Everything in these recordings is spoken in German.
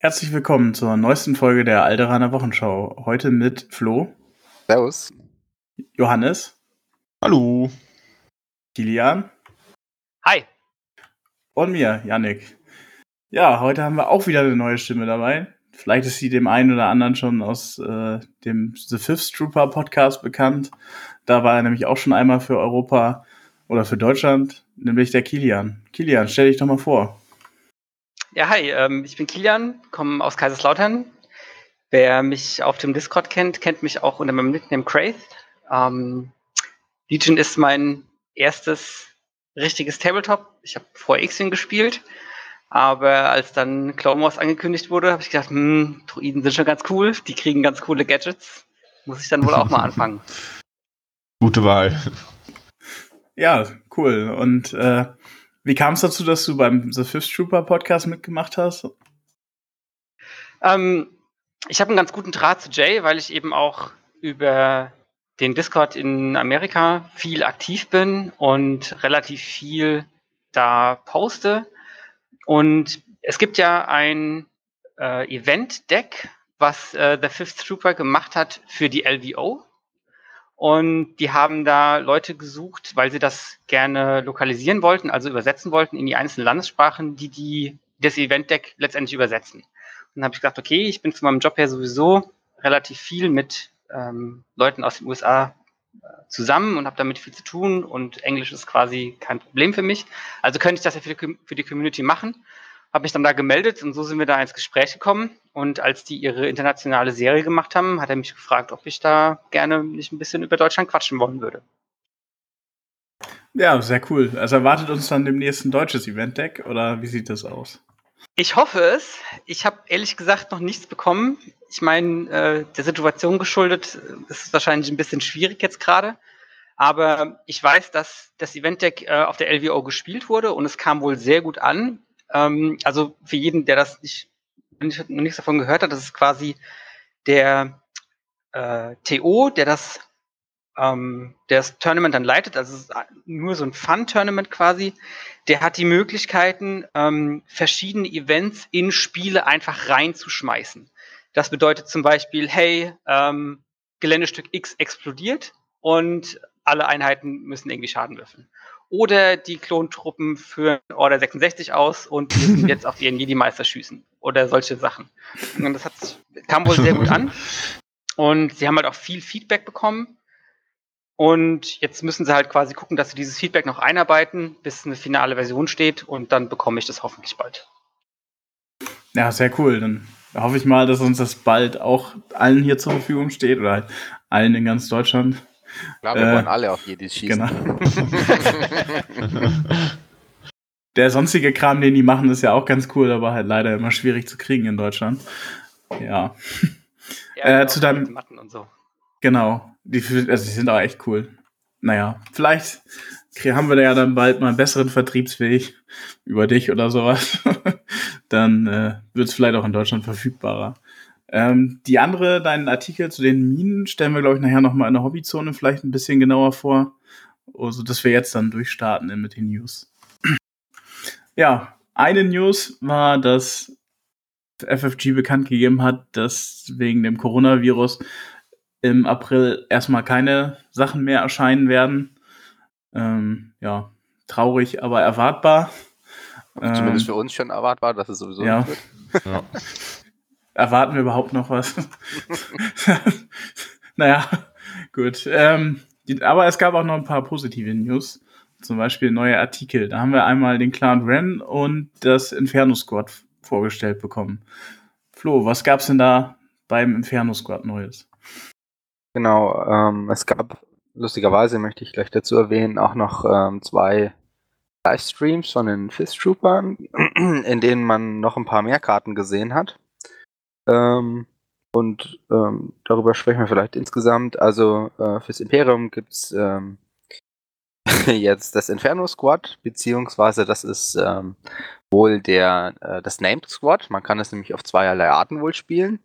Herzlich willkommen zur neuesten Folge der Alderaner Wochenschau. Heute mit Flo. Servus. Johannes. Hallo. Kilian. Hi. Und mir, Yannick. Ja, heute haben wir auch wieder eine neue Stimme dabei. Vielleicht ist sie dem einen oder anderen schon aus äh, dem The Fifth Trooper Podcast bekannt. Da war er nämlich auch schon einmal für Europa oder für Deutschland, nämlich der Kilian. Kilian, stell dich doch mal vor. Ja, hi, ähm, ich bin Kilian, komme aus Kaiserslautern. Wer mich auf dem Discord kennt, kennt mich auch unter meinem Nickname Craith. Ähm, Legion ist mein erstes richtiges Tabletop. Ich habe vorher X-Wing gespielt, aber als dann Clone Wars angekündigt wurde, habe ich gedacht, hm, Druiden sind schon ganz cool, die kriegen ganz coole Gadgets. Muss ich dann wohl auch mal anfangen. Gute Wahl. Ja, cool. Und äh, wie kam es dazu, dass du beim The Fifth Trooper Podcast mitgemacht hast? Ähm, ich habe einen ganz guten Draht zu Jay, weil ich eben auch über den Discord in Amerika viel aktiv bin und relativ viel da poste. Und es gibt ja ein äh, Event-Deck, was äh, The Fifth Trooper gemacht hat für die LVO. Und die haben da Leute gesucht, weil sie das gerne lokalisieren wollten, also übersetzen wollten in die einzelnen Landessprachen, die, die das Event-Deck letztendlich übersetzen. Und dann habe ich gesagt, okay, ich bin zu meinem Job her sowieso relativ viel mit ähm, Leuten aus den USA äh, zusammen und habe damit viel zu tun und Englisch ist quasi kein Problem für mich. Also könnte ich das ja für die, für die Community machen habe mich dann da gemeldet und so sind wir da ins Gespräch gekommen. Und als die ihre internationale Serie gemacht haben, hat er mich gefragt, ob ich da gerne nicht ein bisschen über Deutschland quatschen wollen würde. Ja, sehr cool. Also erwartet uns dann demnächst ein deutsches Event-Deck oder wie sieht das aus? Ich hoffe es. Ich habe ehrlich gesagt noch nichts bekommen. Ich meine, äh, der Situation geschuldet ist es wahrscheinlich ein bisschen schwierig jetzt gerade. Aber ich weiß, dass das Event-Deck äh, auf der LVO gespielt wurde und es kam wohl sehr gut an. Ähm, also für jeden, der das nicht, nicht, noch nichts davon gehört hat, das ist quasi der äh, TO, der das, ähm, der das Tournament dann leitet, also es ist nur so ein Fun-Tournament quasi, der hat die Möglichkeiten, ähm, verschiedene Events in Spiele einfach reinzuschmeißen. Das bedeutet zum Beispiel, hey, ähm, Geländestück X explodiert und alle Einheiten müssen irgendwie Schaden würfeln. Oder die Klontruppen führen Order 66 aus und müssen jetzt auf ihren Jedi-Meister schießen. Oder solche Sachen. Und das hat, kam wohl sehr gut an. Und sie haben halt auch viel Feedback bekommen. Und jetzt müssen sie halt quasi gucken, dass sie dieses Feedback noch einarbeiten, bis eine finale Version steht. Und dann bekomme ich das hoffentlich bald. Ja, sehr cool. Dann hoffe ich mal, dass uns das bald auch allen hier zur Verfügung steht oder halt allen in ganz Deutschland. Klar, wir äh, wollen alle auf Jedis schießen. Genau. Der sonstige Kram, den die machen, ist ja auch ganz cool, aber halt leider immer schwierig zu kriegen in Deutschland. Ja. ja äh, zu deinem. Matten und so. Genau. Die, also die sind auch echt cool. Naja, vielleicht haben wir da ja dann bald mal einen besseren Vertriebsweg über dich oder sowas. dann äh, wird es vielleicht auch in Deutschland verfügbarer. Ähm, die andere, deinen Artikel zu den Minen, stellen wir, glaube ich, nachher nochmal in der Hobbyzone vielleicht ein bisschen genauer vor. Also, dass wir jetzt dann durchstarten mit den News. ja, eine News war, dass FFG bekannt gegeben hat, dass wegen dem Coronavirus im April erstmal keine Sachen mehr erscheinen werden. Ähm, ja, traurig, aber erwartbar. Zumindest ähm, für uns schon erwartbar, dass es sowieso ja. nicht wird. Ja. Erwarten wir überhaupt noch was? naja, gut. Ähm, die, aber es gab auch noch ein paar positive News. Zum Beispiel neue Artikel. Da haben wir einmal den Clan Ren und das Inferno Squad vorgestellt bekommen. Flo, was gab's denn da beim Inferno Squad Neues? Genau, ähm, es gab lustigerweise, möchte ich gleich dazu erwähnen, auch noch ähm, zwei Livestreams von den Fist Troopern, in denen man noch ein paar mehr Karten gesehen hat. Ähm, und ähm, darüber sprechen wir vielleicht insgesamt. Also äh, fürs Imperium gibt es ähm, jetzt das Inferno Squad, beziehungsweise das ist ähm, wohl der äh, das Named Squad. Man kann es nämlich auf zweierlei Arten wohl spielen.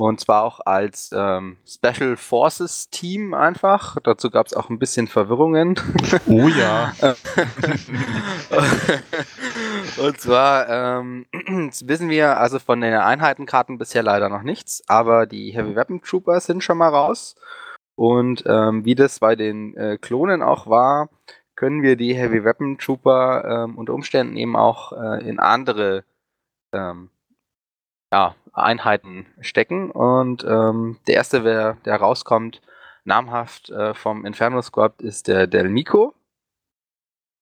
Und zwar auch als ähm, Special Forces Team einfach. Dazu gab es auch ein bisschen Verwirrungen. Oh ja. Und zwar ähm, wissen wir also von den Einheitenkarten bisher leider noch nichts, aber die Heavy Weapon Troopers sind schon mal raus. Und ähm, wie das bei den äh, Klonen auch war, können wir die Heavy Weapon Trooper ähm, unter Umständen eben auch äh, in andere ähm, ja, Einheiten stecken. Und ähm, der erste, der, der rauskommt, namhaft äh, vom Inferno Squad, ist der Del Nico.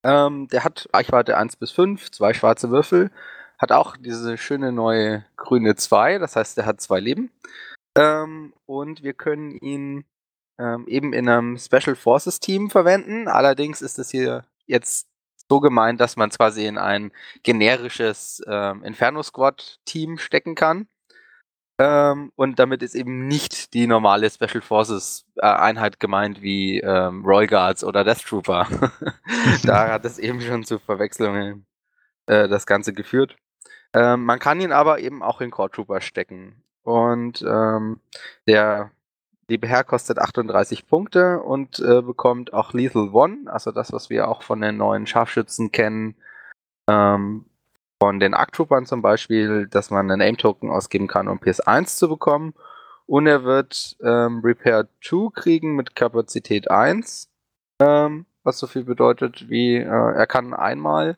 Ähm, der hat Reichweite 1 bis 5, zwei schwarze Würfel, hat auch diese schöne neue grüne 2, das heißt, der hat zwei Leben. Ähm, und wir können ihn ähm, eben in einem Special Forces Team verwenden. Allerdings ist es hier jetzt so gemeint, dass man es quasi in ein generisches ähm, Inferno Squad Team stecken kann. Ähm, und damit ist eben nicht die normale Special Forces äh, Einheit gemeint wie ähm, Royal Guards oder Death Trooper. da hat es eben schon zu Verwechslungen äh, das Ganze geführt. Ähm, man kann ihn aber eben auch in Core Trooper stecken. Und ähm, der liebe Herr kostet 38 Punkte und äh, bekommt auch Lethal One, also das, was wir auch von den neuen Scharfschützen kennen, ähm, von den Arc-Troopern zum Beispiel, dass man einen Aim-Token ausgeben kann, um PS1 zu bekommen. Und er wird ähm, Repair 2 kriegen mit Kapazität 1, ähm, was so viel bedeutet wie, äh, er kann einmal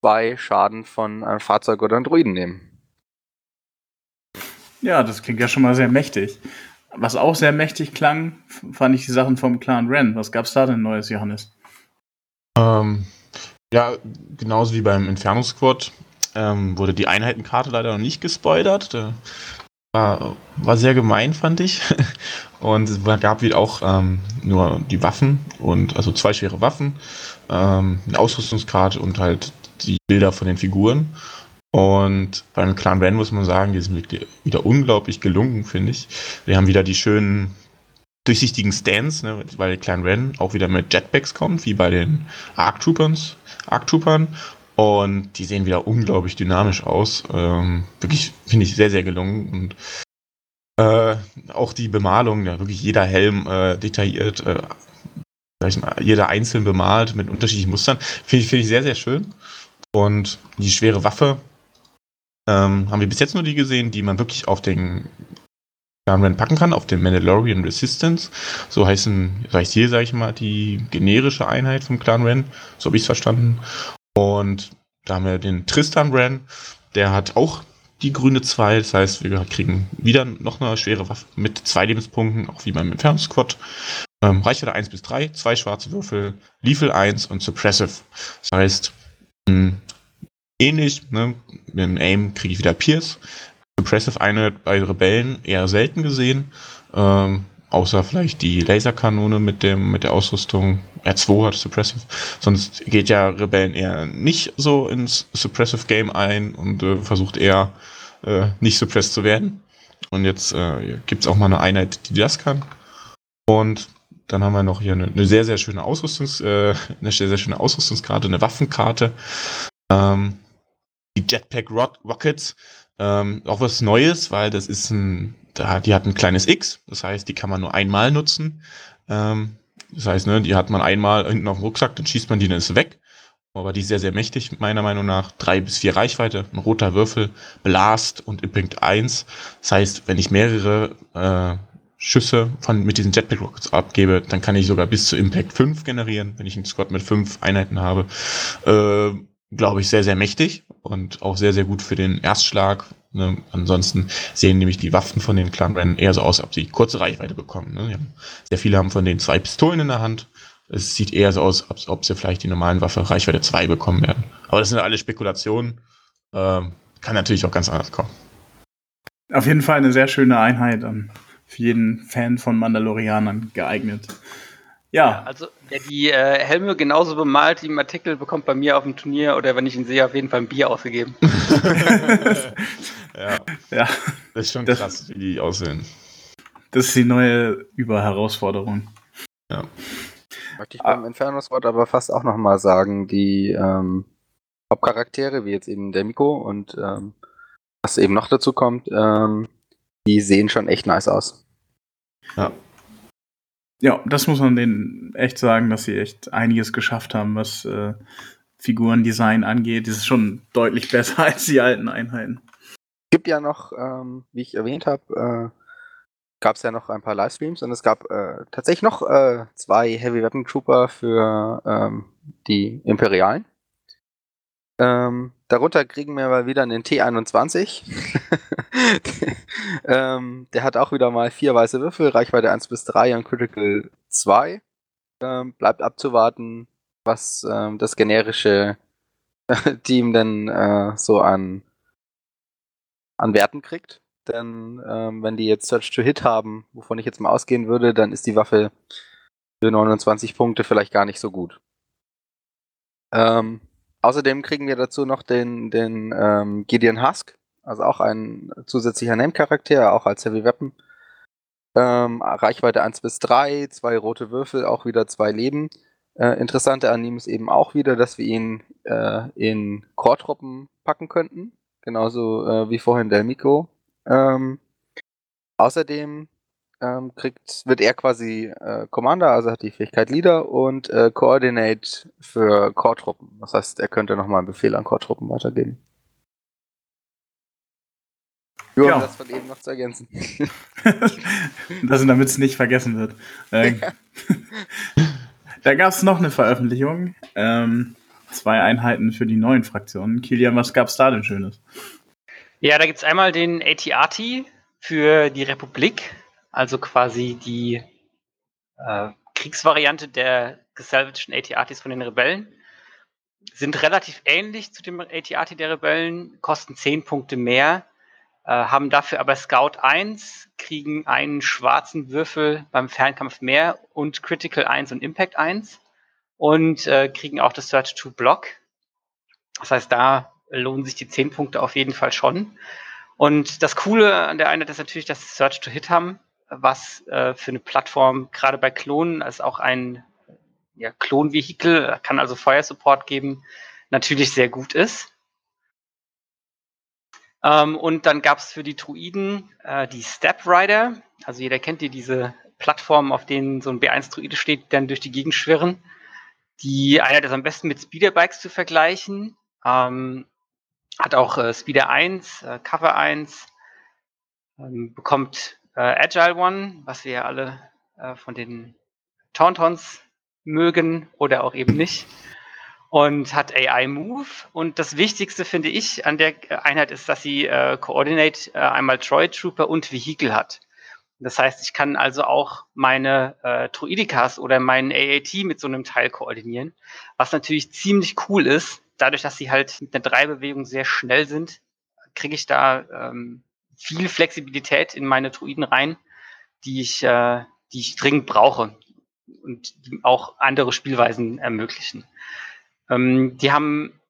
zwei Schaden von einem Fahrzeug oder einem Druiden nehmen. Ja, das klingt ja schon mal sehr mächtig. Was auch sehr mächtig klang, fand ich die Sachen vom Clan Ren. Was gab's da denn Neues, Johannes? Ähm, ja, genauso wie beim Inferno Squad ähm, wurde die Einheitenkarte leider noch nicht gespoilert. War, war sehr gemein, fand ich. Und es gab wieder auch ähm, nur die Waffen und also zwei schwere Waffen, ähm, eine Ausrüstungskarte und halt die Bilder von den Figuren. Und beim Clan Ren muss man sagen, die sind wieder unglaublich gelungen, finde ich. Wir haben wieder die schönen durchsichtigen Stands, ne, weil Clan Ren auch wieder mit Jetpacks kommt, wie bei den Arc Troopers, Arc Troopern. Und die sehen wieder unglaublich dynamisch aus. Ähm, wirklich, finde ich, sehr, sehr gelungen. Und äh, auch die Bemalung, ja, wirklich jeder Helm äh, detailliert, äh, mal, jeder einzeln bemalt mit unterschiedlichen Mustern. Finde ich, find ich sehr, sehr schön. Und die schwere Waffe ähm, haben wir bis jetzt nur die gesehen, die man wirklich auf den Gunman packen kann, auf den Mandalorian Resistance. So heißen, heißt hier, sage ich mal, die generische Einheit vom Clan Ren. So habe ich es verstanden. Und da haben wir den Tristan Ren, der hat auch die grüne 2, das heißt, wir kriegen wieder noch eine schwere Waffe mit zwei Lebenspunkten, auch wie beim Entfernungsquad. Ähm, Reichweite 1 bis 3, zwei schwarze Würfel, Lethal 1 und Suppressive. Das heißt, mh, hm, ähnlich, ne, mit dem Aim kriege ich wieder Pierce, Suppressive Einheit bei Rebellen eher selten gesehen. Ähm, außer vielleicht die Laserkanone mit dem mit der Ausrüstung R2 hat Suppressive. Sonst geht ja Rebellen eher nicht so ins Suppressive Game ein und äh, versucht eher äh, nicht suppressed zu werden. Und jetzt äh, gibt es auch mal eine Einheit, die das kann. Und dann haben wir noch hier eine, eine sehr, sehr schöne Ausrüstungs, äh, eine sehr, sehr schöne Ausrüstungskarte, eine Waffenkarte. Ähm, die Jetpack Rockets ähm, auch was Neues, weil das ist ein, da, die hat ein kleines X, das heißt, die kann man nur einmal nutzen. Ähm, das heißt, ne, die hat man einmal hinten auf dem Rucksack, dann schießt man die, dann ist weg. Aber die ist sehr, sehr mächtig, meiner Meinung nach. Drei bis vier Reichweite, ein roter Würfel, Blast und Impact 1. Das heißt, wenn ich mehrere äh, Schüsse von, mit diesen Jetpack Rockets abgebe, dann kann ich sogar bis zu Impact 5 generieren, wenn ich einen Squad mit fünf Einheiten habe. Äh, glaube ich, sehr, sehr mächtig und auch sehr, sehr gut für den Erstschlag. Ne? Ansonsten sehen nämlich die Waffen von den Clanrennen eher so aus, als ob sie kurze Reichweite bekommen. Ne? Sehr viele haben von denen zwei Pistolen in der Hand. Es sieht eher so aus, als ob sie vielleicht die normalen Waffe Reichweite 2 bekommen werden. Aber das sind alle Spekulationen. Ähm, kann natürlich auch ganz anders kommen. Auf jeden Fall eine sehr schöne Einheit. Für jeden Fan von Mandalorianern geeignet. Ja. Also wer die äh, Helme genauso bemalt wie im Artikel, bekommt bei mir auf dem Turnier oder wenn ich ihn sehe, auf jeden Fall ein Bier ausgegeben. ja. ja. Das ist schon das, krass, wie die aussehen. Das ist die neue Überherausforderung. Ja. Möchte ich beim. Inferno-Squad aber fast auch nochmal sagen, die ähm, Hauptcharaktere, wie jetzt eben der Miko und ähm, was eben noch dazu kommt, ähm, die sehen schon echt nice aus. Ja. Ja, das muss man denen echt sagen, dass sie echt einiges geschafft haben, was äh, Figurendesign angeht, ist es schon deutlich besser als die alten Einheiten. Gibt ja noch, ähm, wie ich erwähnt habe, äh, gab es ja noch ein paar Livestreams und es gab äh, tatsächlich noch äh, zwei Heavy Weapon Trooper für ähm, die Imperialen. Ähm, darunter kriegen wir mal wieder einen T21. ähm, der hat auch wieder mal vier weiße Würfel, Reichweite 1 bis 3 und Critical 2. Ähm, bleibt abzuwarten, was ähm, das generische Team denn äh, so an, an Werten kriegt. Denn ähm, wenn die jetzt Search to Hit haben, wovon ich jetzt mal ausgehen würde, dann ist die Waffe für 29 Punkte vielleicht gar nicht so gut. Ähm, Außerdem kriegen wir dazu noch den, den ähm, Gideon Husk, also auch ein zusätzlicher Name-Charakter, auch als Heavy Weapon. Ähm, Reichweite 1 bis 3, zwei rote Würfel, auch wieder zwei Leben. Äh, interessante an ist eben auch wieder, dass wir ihn äh, in Core-Truppen packen könnten. Genauso äh, wie vorhin der Miko. Ähm, außerdem ähm, kriegt, wird er quasi äh, Commander, also hat die Fähigkeit Leader und äh, Coordinate für Core-Truppen. Das heißt, er könnte nochmal einen Befehl an Core-Truppen weitergeben. Nur ja. um das von eben noch zu ergänzen. das, damit es nicht vergessen wird. Äh, ja. da gab es noch eine Veröffentlichung. Ähm, zwei Einheiten für die neuen Fraktionen. Kilian, was gab es da denn Schönes? Ja, da gibt es einmal den ATAT für die Republik also quasi die äh, Kriegsvariante der gesalvagten AT-ATs von den Rebellen. Sind relativ ähnlich zu dem AT-AT der Rebellen, kosten 10 Punkte mehr, äh, haben dafür aber Scout 1, kriegen einen schwarzen Würfel beim Fernkampf mehr und Critical 1 und Impact 1 und äh, kriegen auch das Search to Block. Das heißt, da lohnen sich die 10 Punkte auf jeden Fall schon. Und das Coole an der Einheit ist natürlich, dass sie Search to Hit haben was äh, für eine Plattform, gerade bei Klonen, als auch ein ja, Klonvehikel, kann also Feuersupport geben, natürlich sehr gut ist. Ähm, und dann gab es für die Druiden äh, die Step Rider. Also jeder kennt die, diese Plattformen, auf denen so ein B1-Druide steht, dann durch die Gegend schwirren. Die Einheit ist am besten mit Speederbikes zu vergleichen. Ähm, hat auch äh, Speeder 1, äh, Cover 1, ähm, bekommt Agile One, was wir ja alle äh, von den Tauntons mögen oder auch eben nicht. Und hat AI Move. Und das Wichtigste finde ich an der Einheit ist, dass sie äh, Coordinate äh, einmal Troy Trooper und Vehikel hat. Das heißt, ich kann also auch meine äh, Druidikas oder meinen AAT mit so einem Teil koordinieren, was natürlich ziemlich cool ist. Dadurch, dass sie halt mit einer Dreibewegung sehr schnell sind, kriege ich da ähm, viel Flexibilität in meine Druiden rein, die ich, äh, die ich dringend brauche und die auch andere Spielweisen ermöglichen. Ähm, die haben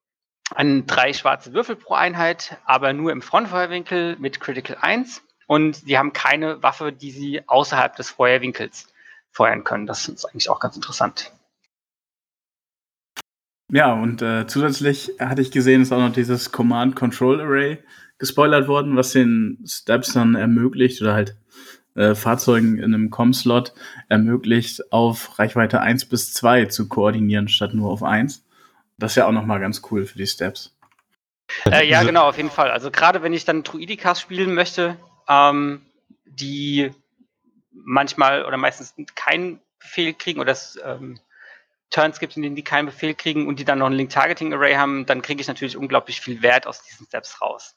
an drei schwarze Würfel pro Einheit, aber nur im Frontfeuerwinkel mit Critical 1 und sie haben keine Waffe, die sie außerhalb des Feuerwinkels feuern können. Das ist eigentlich auch ganz interessant. Ja, und äh, zusätzlich hatte ich gesehen, ist auch noch dieses Command Control Array gespoilert worden, was den Steps dann ermöglicht oder halt äh, Fahrzeugen in einem Com-Slot ermöglicht, auf Reichweite 1 bis 2 zu koordinieren, statt nur auf 1. Das ist ja auch nochmal ganz cool für die Steps. Äh, ja, genau, auf jeden Fall. Also gerade wenn ich dann Druidikas spielen möchte, ähm, die manchmal oder meistens keinen Befehl kriegen oder es ähm, Turns gibt, in denen die keinen Befehl kriegen und die dann noch ein Link-Targeting-Array haben, dann kriege ich natürlich unglaublich viel Wert aus diesen Steps raus.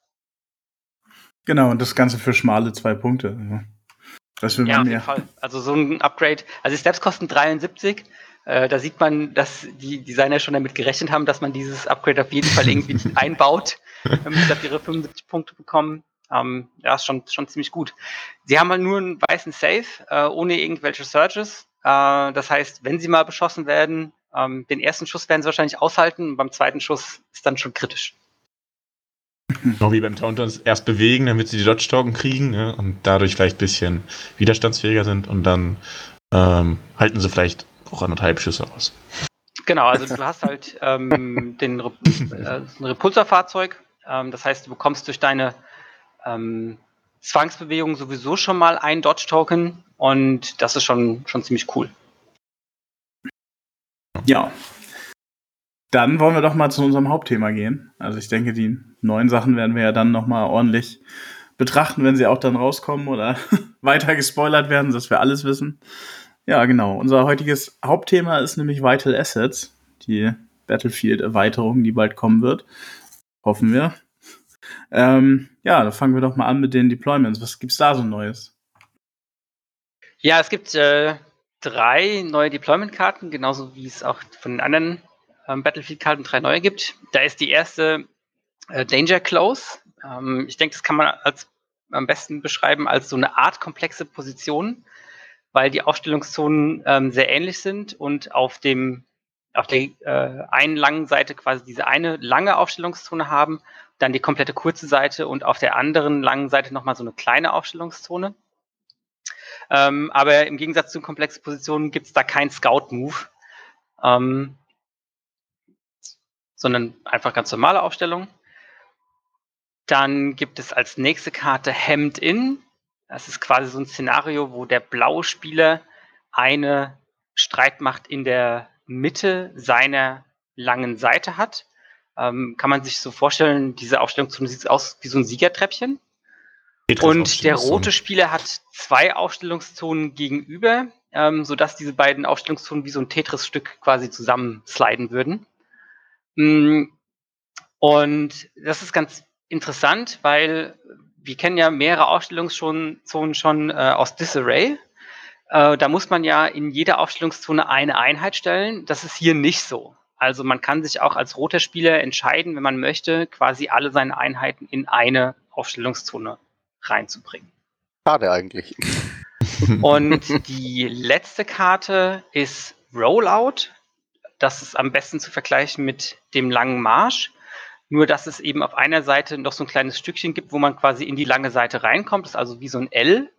Genau, und das Ganze für schmale zwei Punkte. Das will man ja, auf jeden Fall. Also so ein Upgrade. Also die Steps kosten 73. Äh, da sieht man, dass die Designer schon damit gerechnet haben, dass man dieses Upgrade auf jeden Fall irgendwie einbaut, damit sie ihre 75 Punkte bekommen. Ähm, ja, ist schon, schon ziemlich gut. Sie haben halt nur einen weißen Safe, äh, ohne irgendwelche Surges. Äh, das heißt, wenn sie mal beschossen werden, ähm, den ersten Schuss werden sie wahrscheinlich aushalten und beim zweiten Schuss ist dann schon kritisch. Genau wie beim Tauntons erst bewegen, damit sie die Dodge-Token kriegen ne? und dadurch vielleicht ein bisschen widerstandsfähiger sind und dann ähm, halten sie vielleicht auch anderthalb Schüsse aus. Genau, also du hast halt ähm, den Re äh, ein Repulserfahrzeug. Ähm, das heißt, du bekommst durch deine ähm, Zwangsbewegung sowieso schon mal ein Dodge-Token und das ist schon, schon ziemlich cool. Ja, dann wollen wir doch mal zu unserem Hauptthema gehen. Also ich denke, die neuen Sachen werden wir ja dann noch mal ordentlich betrachten, wenn sie auch dann rauskommen oder weiter gespoilert werden, dass wir alles wissen. Ja, genau. Unser heutiges Hauptthema ist nämlich Vital Assets, die Battlefield-Erweiterung, die bald kommen wird. Hoffen wir. Ähm, ja, da fangen wir doch mal an mit den Deployments. Was gibt's da so Neues? Ja, es gibt äh, drei neue Deployment-Karten, genauso wie es auch von den anderen ähm, Battlefield-Karten drei neue gibt. Da ist die erste äh, Danger Close. Ähm, ich denke, das kann man als am besten beschreiben als so eine Art komplexe Position, weil die Aufstellungszonen ähm, sehr ähnlich sind und auf dem auf der äh, einen langen Seite quasi diese eine lange Aufstellungszone haben, dann die komplette kurze Seite und auf der anderen langen Seite nochmal so eine kleine Aufstellungszone. Ähm, aber im Gegensatz zu komplexen Positionen gibt es da keinen Scout-Move, ähm, sondern einfach ganz normale Aufstellung. Dann gibt es als nächste Karte Hemd In. Das ist quasi so ein Szenario, wo der blaue Spieler eine Streitmacht in der Mitte seiner langen Seite hat. Ähm, kann man sich so vorstellen, diese Aufstellung sieht aus wie so ein Siegertreppchen. Und der rote Spieler hat zwei Aufstellungszonen gegenüber, ähm, sodass diese beiden Aufstellungszonen wie so ein Tetris-Stück quasi zusammensliden würden. Mm, und das ist ganz interessant, weil wir kennen ja mehrere Aufstellungszonen schon äh, aus Disarray. Äh, da muss man ja in jeder Aufstellungszone eine Einheit stellen. Das ist hier nicht so. Also man kann sich auch als roter Spieler entscheiden, wenn man möchte, quasi alle seine Einheiten in eine Aufstellungszone reinzubringen. Schade eigentlich. Und die letzte Karte ist Rollout. Das ist am besten zu vergleichen mit dem langen Marsch. Nur, dass es eben auf einer Seite noch so ein kleines Stückchen gibt, wo man quasi in die lange Seite reinkommt. Das ist also wie so ein L,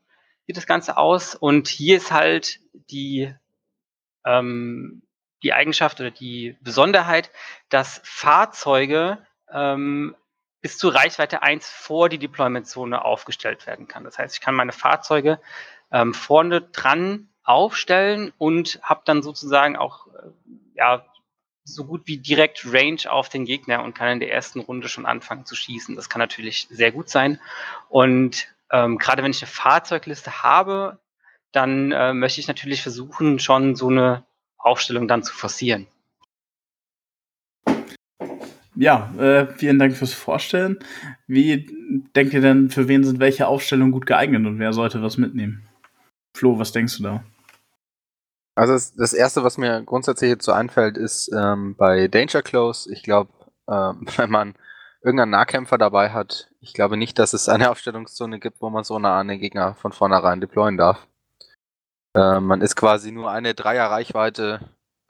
sieht das Ganze aus. Und hier ist halt die, ähm, die Eigenschaft oder die Besonderheit, dass Fahrzeuge ähm, bis zu Reichweite 1 vor die Deployment-Zone aufgestellt werden kann. Das heißt, ich kann meine Fahrzeuge ähm, vorne dran aufstellen und habe dann sozusagen auch äh, ja, so gut wie direkt Range auf den Gegner und kann in der ersten Runde schon anfangen zu schießen. Das kann natürlich sehr gut sein. Und ähm, gerade wenn ich eine Fahrzeugliste habe, dann äh, möchte ich natürlich versuchen, schon so eine Aufstellung dann zu forcieren. Ja, äh, vielen Dank fürs Vorstellen. Wie denkt ihr denn, für wen sind welche Aufstellungen gut geeignet und wer sollte was mitnehmen? Flo, was denkst du da? Also das, das, Erste, was mir grundsätzlich jetzt so einfällt, ist ähm, bei Danger Close. Ich glaube, ähm, wenn man irgendeinen Nahkämpfer dabei hat, ich glaube nicht, dass es eine Aufstellungszone gibt, wo man so nah an den Gegner von vornherein deployen darf. Ähm, man ist quasi nur eine Dreier-Reichweite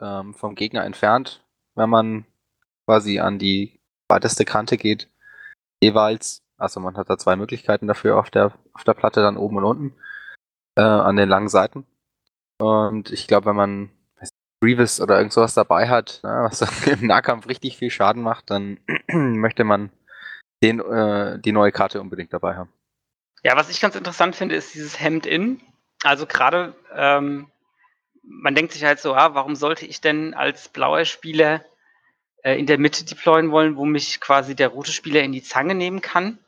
ähm, vom Gegner entfernt, wenn man quasi an die weiteste Kante geht. Jeweils, also man hat da zwei Möglichkeiten dafür auf der, auf der Platte, dann oben und unten, äh, an den langen Seiten. Und ich glaube, wenn man Grievous oder irgend sowas dabei hat, ne, was im Nahkampf richtig viel Schaden macht, dann möchte man den, äh, die neue Karte unbedingt dabei haben. Ja, was ich ganz interessant finde, ist dieses Hemd-In. Also gerade, ähm, man denkt sich halt so, ah, warum sollte ich denn als blauer Spieler äh, in der Mitte deployen wollen, wo mich quasi der rote Spieler in die Zange nehmen kann?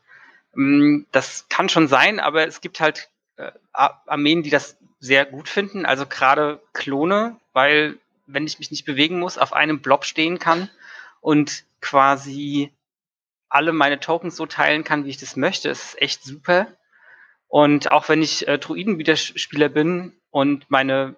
Ähm, das kann schon sein, aber es gibt halt äh, Armeen, die das sehr gut finden. Also gerade Klone, weil wenn ich mich nicht bewegen muss, auf einem Blob stehen kann und quasi alle meine Tokens so teilen kann, wie ich das möchte, ist echt super. Und auch wenn ich äh, Druidenwiderspieler bin und meine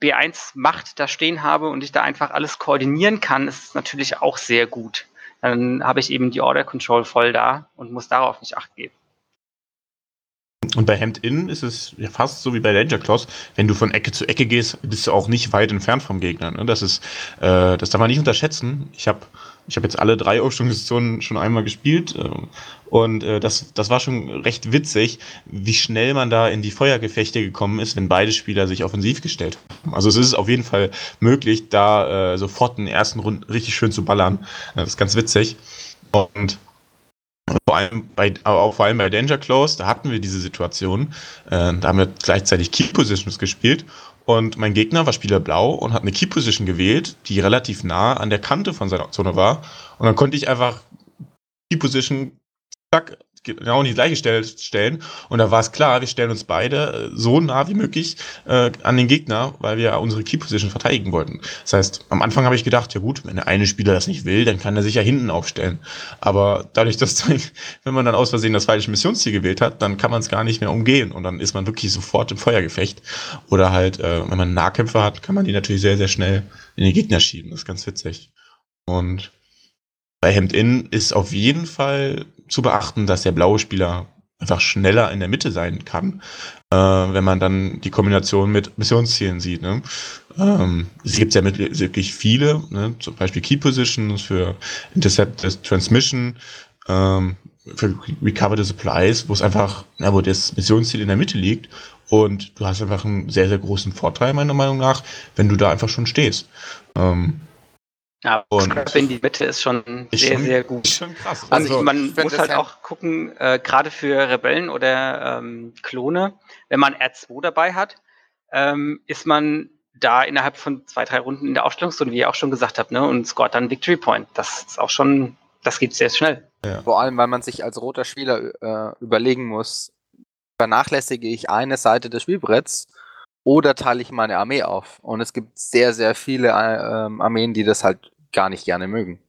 B1-Macht da stehen habe und ich da einfach alles koordinieren kann, ist es natürlich auch sehr gut. Dann habe ich eben die Order Control voll da und muss darauf nicht acht geben. Und bei Hemd In ist es ja fast so wie bei Danger Claws. Wenn du von Ecke zu Ecke gehst, bist du auch nicht weit entfernt vom Gegner. Ne? Das ist, äh, das darf man nicht unterschätzen. Ich habe ich hab jetzt alle drei Aufstellungszonen schon einmal gespielt äh, und äh, das, das war schon recht witzig, wie schnell man da in die Feuergefechte gekommen ist, wenn beide Spieler sich offensiv gestellt haben. Also es ist auf jeden Fall möglich, da äh, sofort in den ersten Runden richtig schön zu ballern. Das ist ganz witzig. Und Vor allem bei, auch vor allem bei Danger Close, da hatten wir diese Situation. Äh, da haben wir gleichzeitig Key Positions gespielt und mein Gegner war Spieler Blau und hat eine Key Position gewählt, die relativ nah an der Kante von seiner Zone war. Und dann konnte ich einfach Key Position, zack, genau in die gleiche Stelle stellen. Und da war es klar, wir stellen uns beide äh, so nah wie möglich äh, an den Gegner, weil wir unsere Key Position verteidigen wollten. Das heißt, am Anfang habe ich gedacht, ja gut, wenn der eine Spieler das nicht will, dann kann er sich ja hinten aufstellen. Aber dadurch, dass wenn man dann aus Versehen das falsche Missionsziel gewählt hat, dann kann man es gar nicht mehr umgehen und dann ist man wirklich sofort im Feuergefecht. Oder halt, äh, wenn man Nahkämpfer hat, kann man die natürlich sehr, sehr schnell in den Gegner schieben. Das ist ganz witzig. Und bei Hemd-In ist auf jeden Fall zu beachten, dass der blaue Spieler einfach schneller in der Mitte sein kann, äh, wenn man dann die Kombination mit Missionszielen sieht. Ne? Ähm, es gibt ja wirklich viele, ne? zum Beispiel Key Positions für Intercept Transmission, ähm, für Recover the Supplies, wo es einfach, ja, wo das Missionsziel in der Mitte liegt und du hast einfach einen sehr, sehr großen Vorteil, meiner Meinung nach, wenn du da einfach schon stehst. Ähm, ja, und in die Mitte ist schon sehr, schon, sehr gut. Schon krass. Also, man muss halt auch gucken, äh, gerade für Rebellen oder ähm, Klone, wenn man R2 dabei hat, ähm, ist man da innerhalb von zwei, drei Runden in der Aufstellungszone, wie ihr auch schon gesagt habt, ne, und scoret dann Victory Point. Das ist auch schon, das geht sehr schnell. Ja. Vor allem, weil man sich als roter Spieler äh, überlegen muss, vernachlässige ich eine Seite des Spielbretts oder teile ich meine Armee auf. Und es gibt sehr, sehr viele äh, ähm, Armeen, die das halt gar nicht gerne mögen.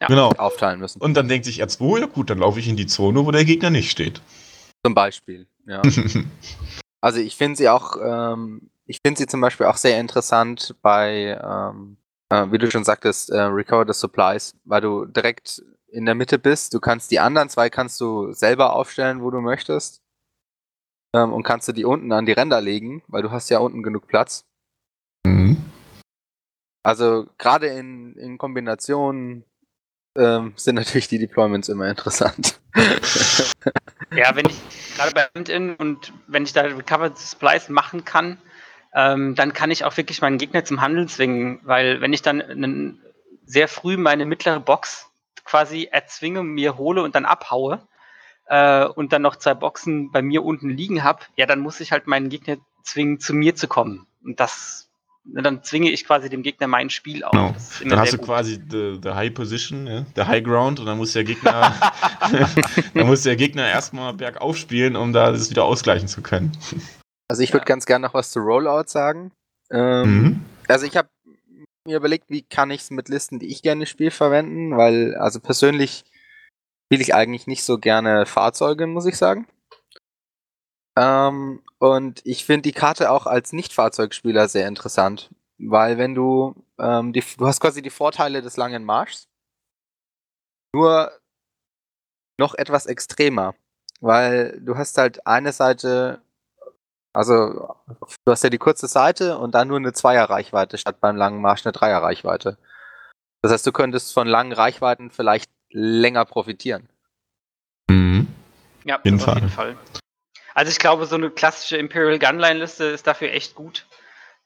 Ja. Genau. Aufteilen müssen. Und dann denkt sich R2, ja gut, dann laufe ich in die Zone, wo der Gegner nicht steht. Zum Beispiel, ja. also ich finde sie auch, ähm, ich finde sie zum Beispiel auch sehr interessant bei, ähm, äh, wie du schon sagtest, äh, Recover the Supplies, weil du direkt in der Mitte bist. Du kannst die anderen zwei kannst du selber aufstellen, wo du möchtest ähm, und kannst du die unten an die Ränder legen, weil du hast ja unten genug Platz. Mhm. Also gerade in, in Kombination ähm, sind natürlich die Deployments immer interessant. ja, wenn ich gerade bei LinkedIn und wenn ich da Recovered Supplies machen kann, ähm, dann kann ich auch wirklich meinen Gegner zum Handeln zwingen, weil wenn ich dann einen, sehr früh meine mittlere Box quasi erzwinge, mir hole und dann abhaue, äh, und dann noch zwei Boxen bei mir unten liegen habe, ja, dann muss ich halt meinen Gegner zwingen, zu mir zu kommen. Und das, dann zwinge ich quasi dem Gegner mein Spiel auf. Genau. Dann hast du gut. quasi the, the High Position, ja? the High Ground, und dann muss der Gegner, dann muss der Gegner erstmal bergauf spielen, um da das wieder ausgleichen zu können. Also ich würde ja. ganz gerne noch was zu Rollout sagen. Ähm, mhm. Also ich habe mir überlegt, wie kann ich es mit Listen, die ich gerne spiele, verwenden, weil also persönlich spiele ich eigentlich nicht so gerne Fahrzeuge, muss ich sagen. Ähm, und ich finde die Karte auch als Nicht-Fahrzeugspieler sehr interessant, weil wenn du, ähm, die, du hast quasi die Vorteile des langen Marschs, nur noch etwas extremer, weil du hast halt eine Seite, also du hast ja die kurze Seite und dann nur eine Zweier-Reichweite statt beim langen Marsch eine Dreier-Reichweite. Das heißt, du könntest von langen Reichweiten vielleicht länger profitieren. Mhm. Ja, auf jeden, auf jeden Fall. Also ich glaube, so eine klassische Imperial Gunline-Liste ist dafür echt gut.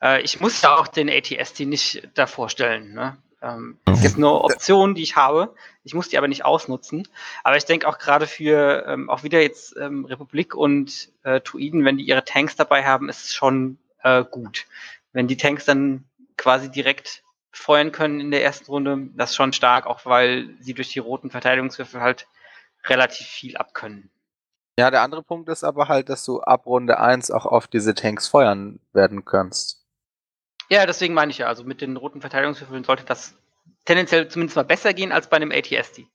Äh, ich muss da auch den ATST nicht davor stellen. Ne? Ähm, mhm. Das ist eine Option, die ich habe. Ich muss die aber nicht ausnutzen. Aber ich denke auch gerade für ähm, auch wieder jetzt ähm, Republik und äh, Tuiden, wenn die ihre Tanks dabei haben, ist es schon äh, gut. Wenn die Tanks dann quasi direkt feuern können in der ersten Runde. Das ist schon stark, auch weil sie durch die roten Verteidigungswürfel halt relativ viel abkönnen. Ja, der andere Punkt ist aber halt, dass du ab Runde 1 auch auf diese Tanks feuern werden kannst. Ja, deswegen meine ich ja, also mit den roten Verteidigungswürfeln sollte das tendenziell zumindest mal besser gehen als bei einem ATSD.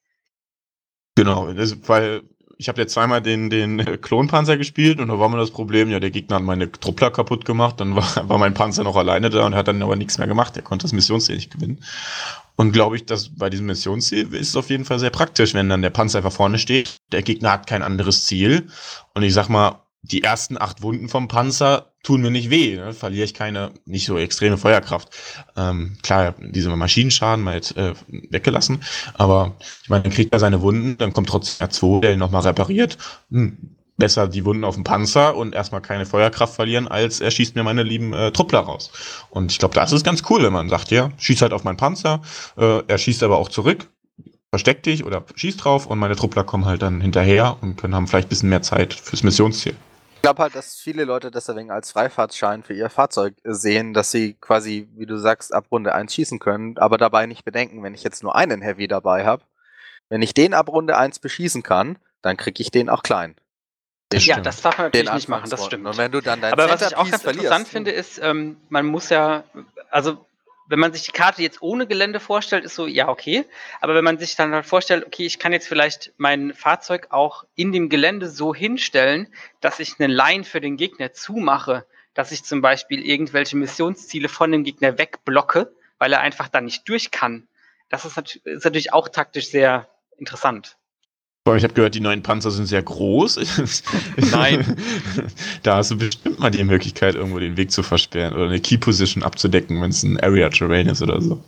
Genau, weil ich habe jetzt zweimal den, den Klonpanzer gespielt und da war mir das Problem, ja, der Gegner hat meine Truppler kaputt gemacht, dann war, war mein Panzer noch alleine da und hat dann aber nichts mehr gemacht. Er konnte das Missionsziel nicht gewinnen. Und glaube ich, dass bei diesem Missionsziel ist es auf jeden Fall sehr praktisch, wenn dann der Panzer einfach vorne steht, der Gegner hat kein anderes Ziel. Und ich sag mal, die ersten acht Wunden vom Panzer tun mir nicht weh, ne? verliere ich keine, nicht so extreme Feuerkraft. Ähm, klar, diese Maschinenschaden mal jetzt äh, weggelassen, aber ich meine, dann kriegt er seine Wunden, dann kommt trotzdem R2, der nochmal repariert. Hm, besser die Wunden auf dem Panzer und erstmal keine Feuerkraft verlieren, als er schießt mir meine lieben äh, Truppler raus. Und ich glaube, das ist ganz cool, wenn man sagt, ja, schießt halt auf meinen Panzer, äh, er schießt aber auch zurück, versteck dich oder schieß drauf und meine Truppler kommen halt dann hinterher und können haben vielleicht ein bisschen mehr Zeit fürs Missionsziel. Ich glaube halt, dass viele Leute das deswegen als Freifahrtschein für ihr Fahrzeug sehen, dass sie quasi, wie du sagst, ab Runde 1 schießen können, aber dabei nicht bedenken, wenn ich jetzt nur einen Heavy dabei habe, wenn ich den ab Runde 1 beschießen kann, dann kriege ich den auch klein. Den ja, das darf man natürlich nicht machen, das stimmt. Und wenn du dann dein Aber was ich auch ganz interessant finde, ist, ähm, man muss ja, also wenn man sich die Karte jetzt ohne Gelände vorstellt, ist so, ja, okay. Aber wenn man sich dann halt vorstellt, okay, ich kann jetzt vielleicht mein Fahrzeug auch in dem Gelände so hinstellen, dass ich eine Line für den Gegner zumache, dass ich zum Beispiel irgendwelche Missionsziele von dem Gegner wegblocke, weil er einfach da nicht durch kann. Das ist, natürlich auch taktisch sehr interessant. Ich habe gehört, die neuen Panzer sind sehr groß. Nein. da hast du bestimmt mal die Möglichkeit, irgendwo den Weg zu versperren oder eine Key Position abzudecken, wenn es ein Area Terrain ist oder so.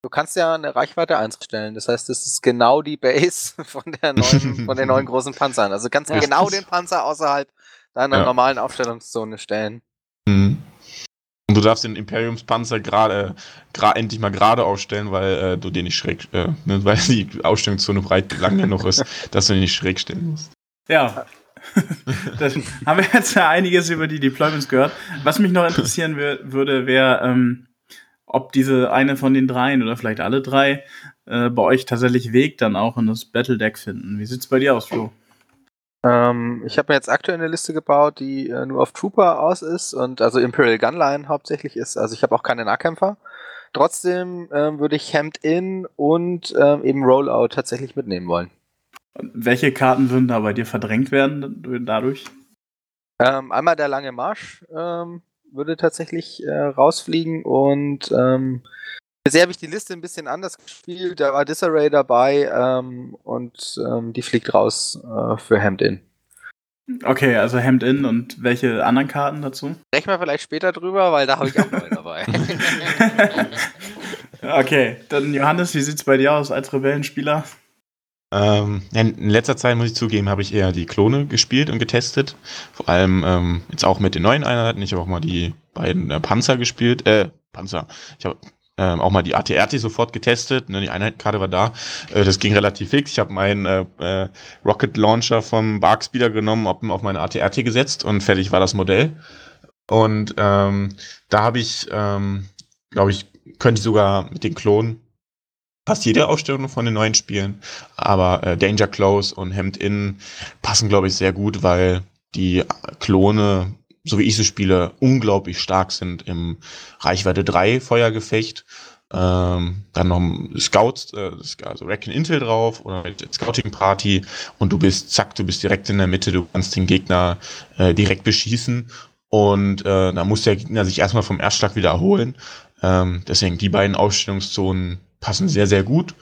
Du kannst ja eine Reichweite einstellen. Das heißt, das ist genau die Base von, der neuen, von den neuen großen Panzern. Also kannst du ja, genau den Panzer außerhalb deiner ja. normalen Aufstellungszone stellen. Mhm. Und du darfst den Imperiumspanzer gerade gra endlich mal gerade aufstellen, weil äh, du den nicht schräg, äh, ne, weil die Ausstellungszone breit lang genug ist, dass du den nicht schräg stellen musst. Ja. das haben wir jetzt ja einiges über die Deployments gehört. Was mich noch interessieren würde, wäre, ähm, ob diese eine von den dreien oder vielleicht alle drei äh, bei euch tatsächlich Weg dann auch in das Battle Deck finden. Wie sieht's bei dir aus, Flo? Ähm, ich habe mir jetzt aktuell eine Liste gebaut, die äh, nur auf Trooper aus ist und also Imperial Gunline hauptsächlich ist. Also ich habe auch keine Nahkämpfer. Trotzdem ähm, würde ich Hemd In und ähm, eben Rollout tatsächlich mitnehmen wollen. Und welche Karten würden da bei dir verdrängt werden dadurch? Ähm, einmal der lange Marsch ähm, würde tatsächlich äh, rausfliegen und ähm, Bisher habe ich die Liste ein bisschen anders gespielt. Da war Disarray dabei ähm, und ähm, die fliegt raus äh, für Hemd In. Okay, also Hemd In und welche anderen Karten dazu? Sprechen wir vielleicht später drüber, weil da habe ich auch neue dabei. okay, dann Johannes, wie sieht es bei dir aus als Rebellenspieler? Ähm, in letzter Zeit muss ich zugeben, habe ich eher die Klone gespielt und getestet. Vor allem ähm, jetzt auch mit den neuen Einheiten. Ich habe auch mal die beiden äh, Panzer gespielt. Äh, Panzer. Ich habe ähm, auch mal die ATRT sofort getestet. Ne, die Einheitenkarte war da. Äh, das ging relativ fix. Ich habe meinen äh, äh, Rocket Launcher vom Bark Speeder genommen, hab auf meine ATRT gesetzt und fertig war das Modell. Und ähm, da habe ich, ähm, glaube ich, könnte ich sogar mit den Klonen fast jede Ausstellung von den neuen Spielen. Aber äh, Danger Close und Hemd In passen, glaube ich, sehr gut, weil die Klone so wie ich sie spiele, unglaublich stark sind im Reichweite 3 Feuergefecht. Ähm, dann noch Scouts, äh, also Reckon Intel drauf oder Scouting Party und du bist, zack, du bist direkt in der Mitte, du kannst den Gegner äh, direkt beschießen und äh, da muss der Gegner sich erstmal vom Erstschlag wieder erholen. Ähm, deswegen die beiden Aufstellungszonen passen sehr, sehr gut.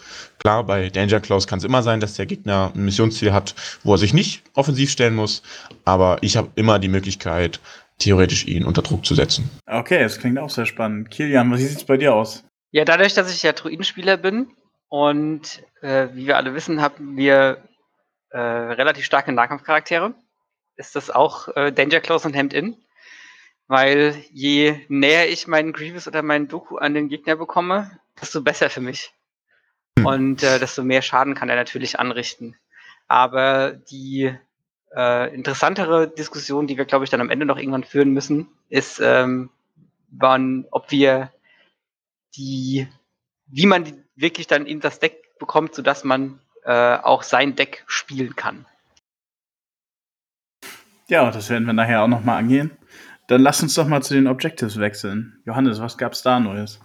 Klar, bei Danger Clause kann es immer sein, dass der Gegner ein Missionsziel hat, wo er sich nicht offensiv stellen muss, aber ich habe immer die Möglichkeit, theoretisch ihn unter Druck zu setzen. Okay, das klingt auch sehr spannend. Kilian, was sieht es bei dir aus? Ja, dadurch, dass ich ja Druidenspieler bin und äh, wie wir alle wissen, haben wir äh, relativ starke Nahkampfcharaktere, ist das auch äh, Danger Close und Hemd In. Weil je näher ich meinen Grievous oder meinen Doku an den Gegner bekomme, desto besser für mich. Hm. Und äh, desto mehr Schaden kann er natürlich anrichten. Aber die äh, interessantere Diskussion, die wir, glaube ich, dann am Ende noch irgendwann führen müssen, ist, ähm, wann, ob wir die, wie man die wirklich dann in das Deck bekommt, sodass man äh, auch sein Deck spielen kann. Ja, das werden wir nachher auch nochmal angehen. Dann lass uns doch mal zu den Objectives wechseln. Johannes, was gab's da Neues?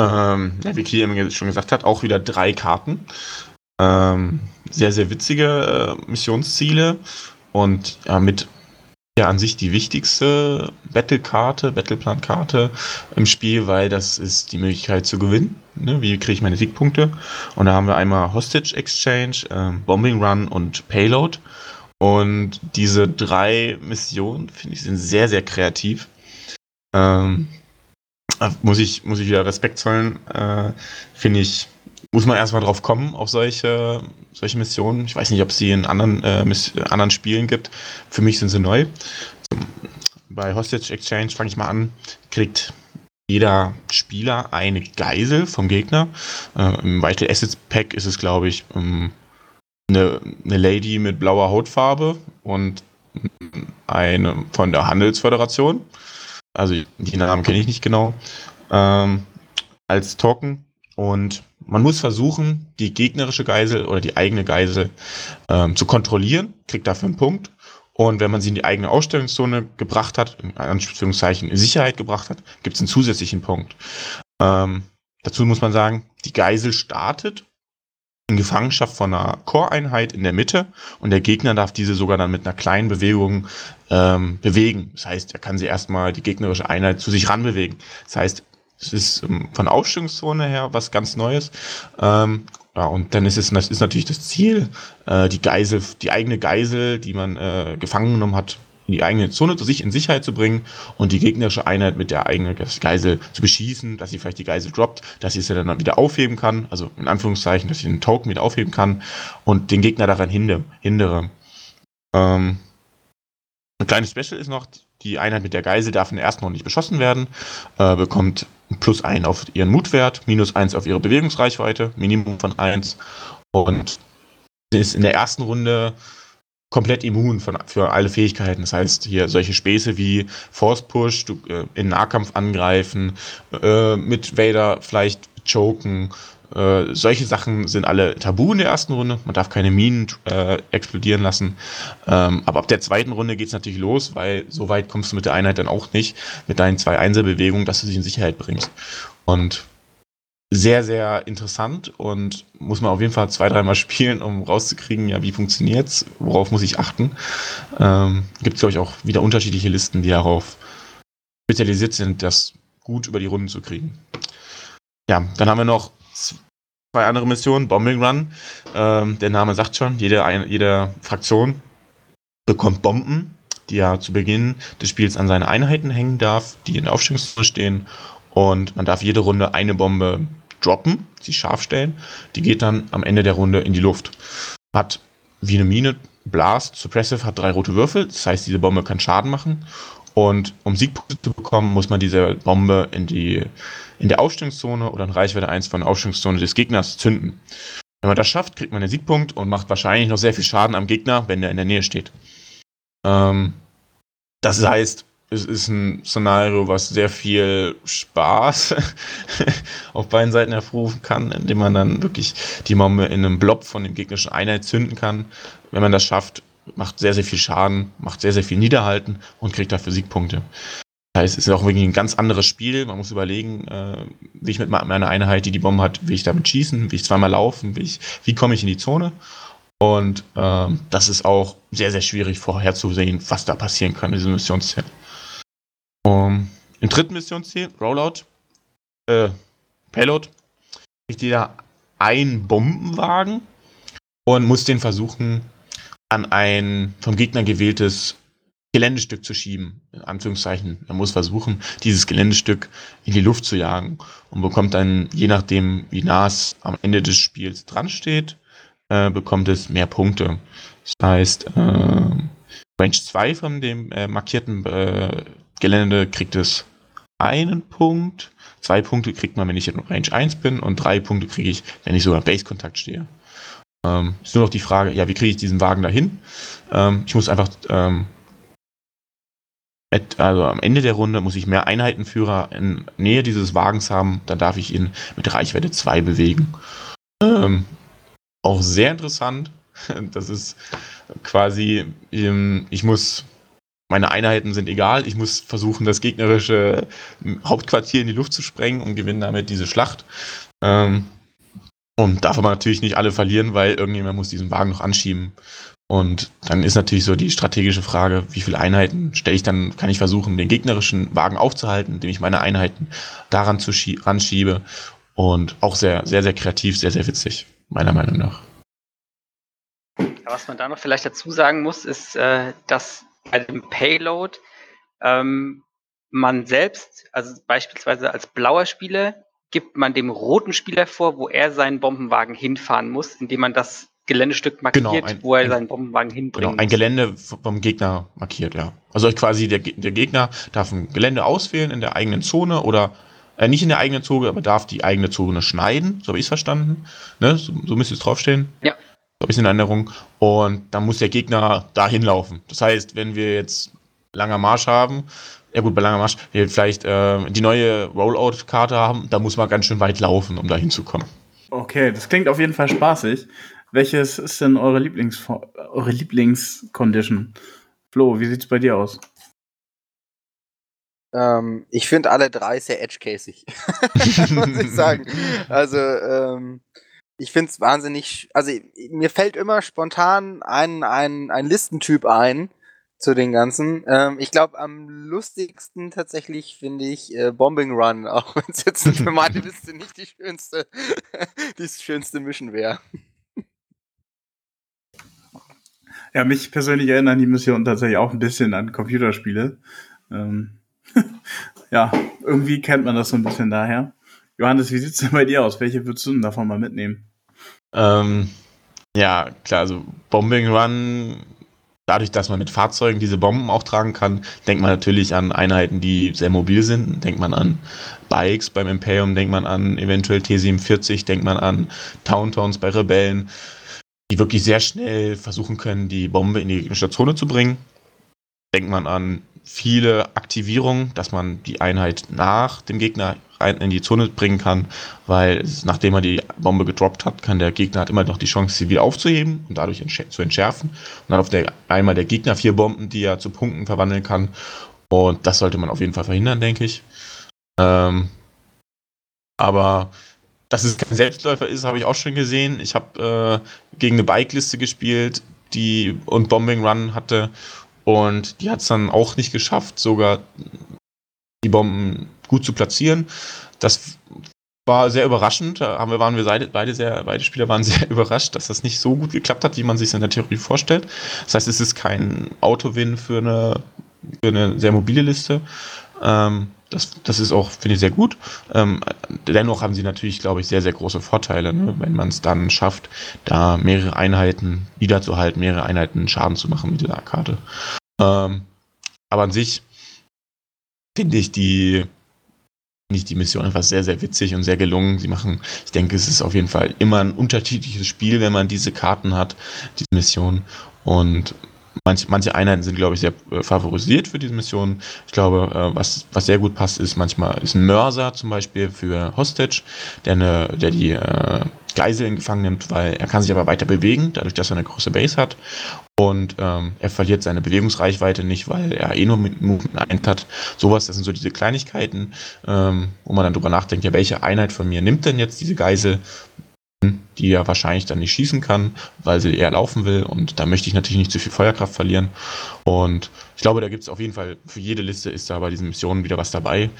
Ähm, wie Kilian schon gesagt hat, auch wieder drei Karten. Ähm, sehr, sehr witzige äh, Missionsziele und ja, mit ja an sich die wichtigste Battle-Karte, Battleplan-Karte im Spiel, weil das ist die Möglichkeit zu gewinnen. Ne? Wie kriege ich meine Siegpunkte? Und da haben wir einmal Hostage Exchange, ähm, Bombing Run und Payload. Und diese drei Missionen, finde ich, sind sehr, sehr kreativ. Ähm, muss ich, muss ich wieder Respekt zollen. Äh, finde ich, muss man erstmal drauf kommen, auf solche, solche Missionen. Ich weiß nicht, ob es sie in anderen, äh, anderen Spielen gibt. Für mich sind sie neu. Bei Hostage Exchange fange ich mal an. Kriegt jeder Spieler eine Geisel vom Gegner. Äh, Im Vital Assets Pack ist es, glaube ich, ähm, eine, eine Lady mit blauer Hautfarbe und eine von der Handelsföderation. Also die Namen kenne ich nicht genau. Ähm, als Token. Und man muss versuchen, die gegnerische Geisel oder die eigene Geisel ähm, zu kontrollieren, kriegt dafür einen Punkt. Und wenn man sie in die eigene Ausstellungszone gebracht hat, in Anführungszeichen in Sicherheit gebracht hat, gibt es einen zusätzlichen Punkt. Ähm, dazu muss man sagen, die Geisel startet in Gefangenschaft von einer Core-Einheit in der Mitte und der Gegner darf diese sogar dann mit einer kleinen Bewegung ähm, bewegen. Das heißt, er kann sie erstmal die gegnerische Einheit zu sich ranbewegen. Das heißt, es ist ähm, von Ausstellungszone her was ganz Neues. Ähm, ja, und dann ist es das ist natürlich das Ziel, äh, die Geisel, die eigene Geisel, die man äh, gefangen genommen hat, in die eigene Zone zu sich in Sicherheit zu bringen und die gegnerische Einheit mit der eigenen Geisel zu beschießen, dass sie vielleicht die Geisel droppt, dass sie es dann wieder aufheben kann, also in Anführungszeichen, dass sie den Token wieder aufheben kann und den Gegner daran hindere. hindere. Ähm, ein kleines Special ist noch, die Einheit mit der Geisel darf in der ersten Runde nicht beschossen werden, äh, bekommt plus 1 auf ihren Mutwert, minus 1 auf ihre Bewegungsreichweite, Minimum von 1 und ist in der ersten Runde komplett immun von, für alle Fähigkeiten. Das heißt, hier solche Späße wie Force Push, du, äh, in Nahkampf angreifen, äh, mit Vader vielleicht choken, äh, solche Sachen sind alle tabu in der ersten Runde. Man darf keine Minen äh, explodieren lassen. Ähm, aber ab der zweiten Runde geht es natürlich los, weil so weit kommst du mit der Einheit dann auch nicht, mit deinen zwei Einzelbewegungen, dass du sie in Sicherheit bringst. Und sehr, sehr interessant und muss man auf jeden Fall zwei, dreimal spielen, um rauszukriegen, ja, wie funktioniert's, worauf muss ich achten. Ähm, Gibt es, glaube ich, auch wieder unterschiedliche Listen, die darauf spezialisiert sind, das gut über die Runden zu kriegen. Ja, dann haben wir noch zwei andere Missionen. Bombing Run, ähm, der Name sagt schon, jede, eine, jede Fraktion bekommt Bomben, die er zu Beginn des Spiels an seine Einheiten hängen darf, die in der Aufstellungszone stehen. Und man darf jede Runde eine Bombe droppen, sie scharf stellen. Die geht dann am Ende der Runde in die Luft. Hat wie eine Mine, Blast, Suppressive hat drei rote Würfel, das heißt, diese Bombe kann Schaden machen. Und um Siegpunkte zu bekommen, muss man diese Bombe in die in der Aufstellungszone oder in Reichweite 1 von der Aufstellungszone des Gegners zünden. Wenn man das schafft, kriegt man einen Siegpunkt und macht wahrscheinlich noch sehr viel Schaden am Gegner, wenn der in der Nähe steht. Ähm, das heißt, es ist ein Szenario, was sehr viel Spaß auf beiden Seiten hervorrufen kann, indem man dann wirklich die Bombe in einem Blob von dem gegnerischen Einheit zünden kann. Wenn man das schafft, macht sehr, sehr viel Schaden, macht sehr, sehr viel Niederhalten und kriegt dafür Siegpunkte. Das heißt, es ist auch wirklich ein ganz anderes Spiel. Man muss überlegen, äh, wie ich mit meiner Einheit, die die Bombe hat, will ich damit schießen, will ich zweimal laufen, will wie komme ich in die Zone? Und ähm, das ist auch sehr, sehr schwierig vorherzusehen, was da passieren kann in diesem Missionsziel. Um, Im dritten Missionsziel, Rollout, äh, Payload, kriegt jeder einen Bombenwagen und muss den versuchen, an ein vom Gegner gewähltes Geländestück zu schieben, in Anführungszeichen. Er muss versuchen, dieses Geländestück in die Luft zu jagen und bekommt dann, je nachdem, wie nah es am Ende des Spiels dran steht, äh, bekommt es mehr Punkte. Das heißt, äh, Range 2 von dem äh, markierten äh, Gelände kriegt es einen Punkt. Zwei Punkte kriegt man, wenn ich in Range 1 bin und drei Punkte kriege ich, wenn ich sogar Base-Kontakt stehe. Ähm, ist nur noch die Frage, ja, wie kriege ich diesen Wagen dahin? Ähm, ich muss einfach ähm, also am Ende der Runde muss ich mehr Einheitenführer in Nähe dieses Wagens haben, dann darf ich ihn mit Reichweite 2 bewegen. Ähm, auch sehr interessant. Das ist quasi, ähm, ich muss, meine Einheiten sind egal, ich muss versuchen, das gegnerische Hauptquartier in die Luft zu sprengen und gewinnen damit diese Schlacht. Ähm, und darf aber natürlich nicht alle verlieren, weil irgendjemand muss diesen Wagen noch anschieben. Und dann ist natürlich so die strategische Frage, wie viele Einheiten stelle ich dann, kann ich versuchen, den gegnerischen Wagen aufzuhalten, indem ich meine Einheiten daran zu ranschiebe. Und auch sehr, sehr, sehr kreativ, sehr, sehr witzig, meiner Meinung nach. Was man da noch vielleicht dazu sagen muss, ist, äh, dass bei dem Payload ähm, man selbst, also beispielsweise als blauer Spieler, gibt man dem roten Spieler vor, wo er seinen Bombenwagen hinfahren muss, indem man das Geländestück markiert, genau, ein, wo er ein, seinen Bombenwagen hinbringt. Genau, ein Gelände vom Gegner markiert, ja. Also quasi der, der Gegner darf ein Gelände auswählen in der eigenen Zone oder Äh, nicht in der eigenen Zone, aber darf die eigene Zone schneiden, so habe ich es verstanden. Ne? So, so müsste es draufstehen. Ja. So habe ich in Erinnerung. Und dann muss der Gegner dahin laufen. Das heißt, wenn wir jetzt langer Marsch haben, ja gut, bei langer Marsch, wir vielleicht äh, die neue Rollout-Karte haben, da muss man ganz schön weit laufen, um da hinzukommen. Okay, das klingt auf jeden Fall spaßig. Welches ist denn eure Lieblings eure Lieblingscondition? Flo, wie sieht's bei dir aus? Ähm, ich finde alle drei sehr edge-casig, muss ich sagen. Also, ähm, ich finde es wahnsinnig, also mir fällt immer spontan ein, ein, ein Listentyp ein zu den ganzen. Ähm, ich glaube, am lustigsten tatsächlich finde ich äh, Bombing Run, auch wenn es jetzt für meine Liste nicht die schönste, die schönste Mission wäre. Ja, mich persönlich erinnern die Missionen tatsächlich auch ein bisschen an Computerspiele. Ähm, ja, irgendwie kennt man das so ein bisschen daher. Johannes, wie sieht es denn bei dir aus? Welche würdest du denn davon mal mitnehmen? Ähm, ja, klar, also Bombing Run, dadurch, dass man mit Fahrzeugen diese Bomben auch tragen kann, denkt man natürlich an Einheiten, die sehr mobil sind. Denkt man an Bikes beim Imperium, denkt man an eventuell T-47, denkt man an Towntowns bei Rebellen, die wirklich sehr schnell versuchen können, die Bombe in die gegnerische zu bringen. Denkt man an viele Aktivierungen, dass man die Einheit nach dem Gegner rein in die Zone bringen kann, weil nachdem er die Bombe gedroppt hat, kann der Gegner hat immer noch die Chance, sie wieder aufzuheben und dadurch zu entschärfen. Und dann auf der einmal der Gegner vier Bomben, die er zu Punkten verwandeln kann. Und das sollte man auf jeden Fall verhindern, denke ich. Ähm, aber dass es kein Selbstläufer ist, habe ich auch schon gesehen. Ich habe äh, gegen eine Bike-Liste gespielt, die und Bombing Run hatte und die hat es dann auch nicht geschafft, sogar die Bomben gut zu platzieren. Das war sehr überraschend. Da waren wir beide, sehr, beide Spieler waren sehr überrascht, dass das nicht so gut geklappt hat, wie man sich in der Theorie vorstellt. Das heißt, es ist kein Autowin für eine, für eine sehr mobile Liste. Ähm, das, das ist auch, finde ich, sehr gut. Ähm, dennoch haben sie natürlich, glaube ich, sehr, sehr große Vorteile, ne? wenn man es dann schafft, da mehrere Einheiten wiederzuhalten, mehrere Einheiten Schaden zu machen mit dieser Karte. Ähm, aber an sich finde ich die nicht die Mission einfach sehr, sehr witzig und sehr gelungen. Sie machen, ich denke, es ist auf jeden Fall immer ein unterschiedliches Spiel, wenn man diese Karten hat, diese Mission. Und manche, manche Einheiten sind, glaube ich, sehr äh, favorisiert für diese Mission. Ich glaube, äh, was, was sehr gut passt, ist manchmal ist ein Mörser zum Beispiel für Hostage, der, eine, der die äh, Geiseln gefangen nimmt, weil er kann sich aber weiter bewegen, dadurch, dass er eine große Base hat. Und ähm, er verliert seine Bewegungsreichweite nicht, weil er eh nur mit Movement 1 hat. Sowas, das sind so diese Kleinigkeiten, ähm, wo man dann drüber nachdenkt, ja, welche Einheit von mir nimmt denn jetzt diese Geisel? Die ja wahrscheinlich dann nicht schießen kann, weil sie eher laufen will. Und da möchte ich natürlich nicht zu viel Feuerkraft verlieren. Und ich glaube, da gibt es auf jeden Fall, für jede Liste ist da bei diesen Missionen wieder was dabei.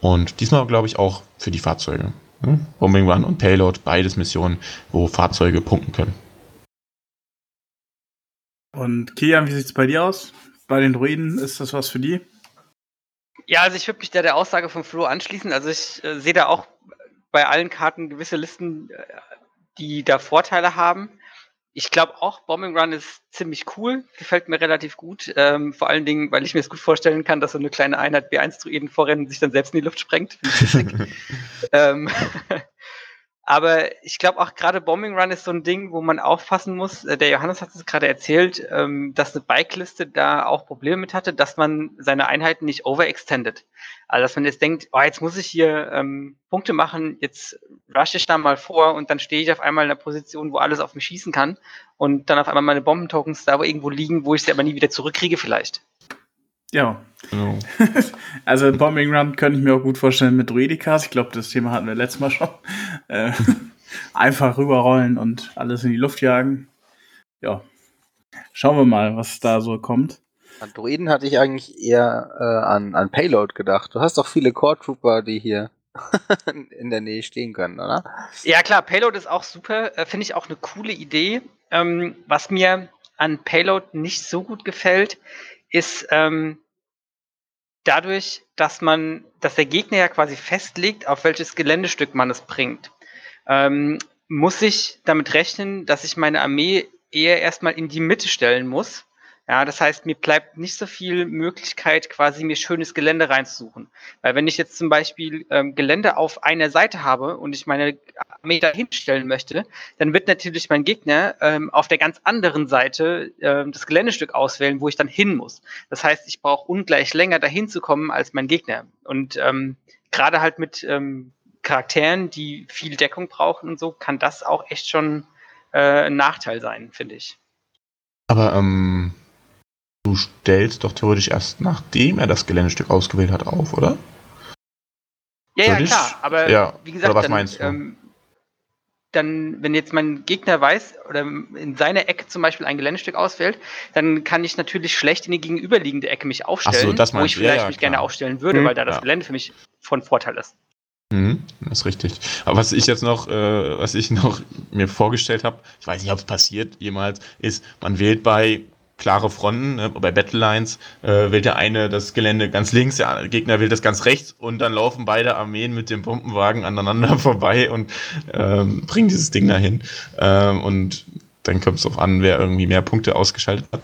Und diesmal glaube ich auch für die Fahrzeuge. Hm? Bombing Run und Payload, beides Missionen, wo Fahrzeuge punkten können. Und Kian, wie sieht es bei dir aus? Bei den Druiden, ist das was für die? Ja, also ich würde mich da der Aussage von Flo anschließen. Also ich äh, sehe da auch bei allen Karten gewisse Listen äh, die da Vorteile haben. Ich glaube auch, Bombing Run ist ziemlich cool, gefällt mir relativ gut. Ähm, vor allen Dingen, weil ich mir es gut vorstellen kann, dass so eine kleine Einheit B1-Druiden vorrennen sich dann selbst in die Luft sprengt. ähm, Aber ich glaube auch gerade Bombing Run ist so ein Ding, wo man aufpassen muss. Äh, der Johannes hat es gerade erzählt, ähm, dass eine Bike-Liste da auch Probleme mit hatte, dass man seine Einheiten nicht overextendet. Also dass man jetzt denkt, oh, jetzt muss ich hier ähm, Punkte machen, jetzt rush ich da mal vor und dann stehe ich auf einmal in einer Position, wo alles auf mich schießen kann und dann auf einmal meine Bombentokens da irgendwo liegen, wo ich sie aber nie wieder zurückkriege vielleicht. Ja. Genau. also Bombing Run könnte ich mir auch gut vorstellen mit Druidikas. Ich glaube, das Thema hatten wir letztes Mal schon. Äh, einfach rüberrollen und alles in die Luft jagen. Ja. Schauen wir mal, was da so kommt. An Druiden hatte ich eigentlich eher äh, an, an Payload gedacht. Du hast doch viele Core Trooper, die hier in der Nähe stehen können, oder? Ja, klar, Payload ist auch super. Äh, Finde ich auch eine coole Idee. Ähm, was mir an Payload nicht so gut gefällt, ist ähm, dadurch, dass man, dass der Gegner ja quasi festlegt, auf welches Geländestück man es bringt, ähm, muss ich damit rechnen, dass ich meine Armee eher erstmal in die Mitte stellen muss, Ja, das heißt, mir bleibt nicht so viel Möglichkeit, quasi mir schönes Gelände reinzusuchen. Weil wenn ich jetzt zum Beispiel ähm, Gelände auf einer Seite habe und ich meine Armee da hinstellen möchte, dann wird natürlich mein Gegner ähm, auf der ganz anderen Seite ähm, das Geländestück auswählen, wo ich dann hin muss. Das heißt, ich brauche ungleich länger dahin zu kommen als mein Gegner. Und ähm, gerade halt mit ähm, Charakteren, die viel Deckung brauchen und so, kann das auch echt schon äh, ein Nachteil sein, finde ich. Aber ähm, Du stellst doch theoretisch erst nachdem er das Geländestück ausgewählt hat auf, oder? Ja, ja, klar. Aber ja. wie gesagt, was dann, meinst du? Ähm, dann, wenn jetzt mein Gegner weiß oder in seiner Ecke zum Beispiel ein Geländestück auswählt, dann kann ich natürlich schlecht in die gegenüberliegende Ecke mich aufstellen, so, wo ich vielleicht ja, ja, mich gerne aufstellen würde, mhm. weil da das Gelände für mich von Vorteil ist. Mhm, das ist richtig. Aber was ich jetzt noch, äh, was ich noch mir vorgestellt habe, ich weiß nicht, ob es passiert jemals, ist, man wählt bei klare Fronten. Ne? Bei Battlelines äh, wählt der eine das Gelände ganz links, der Gegner wählt das ganz rechts und dann laufen beide Armeen mit dem Pumpenwagen aneinander vorbei und ähm, bringen dieses Ding dahin. Ähm, und dann kommt es darauf an, wer irgendwie mehr Punkte ausgeschaltet hat.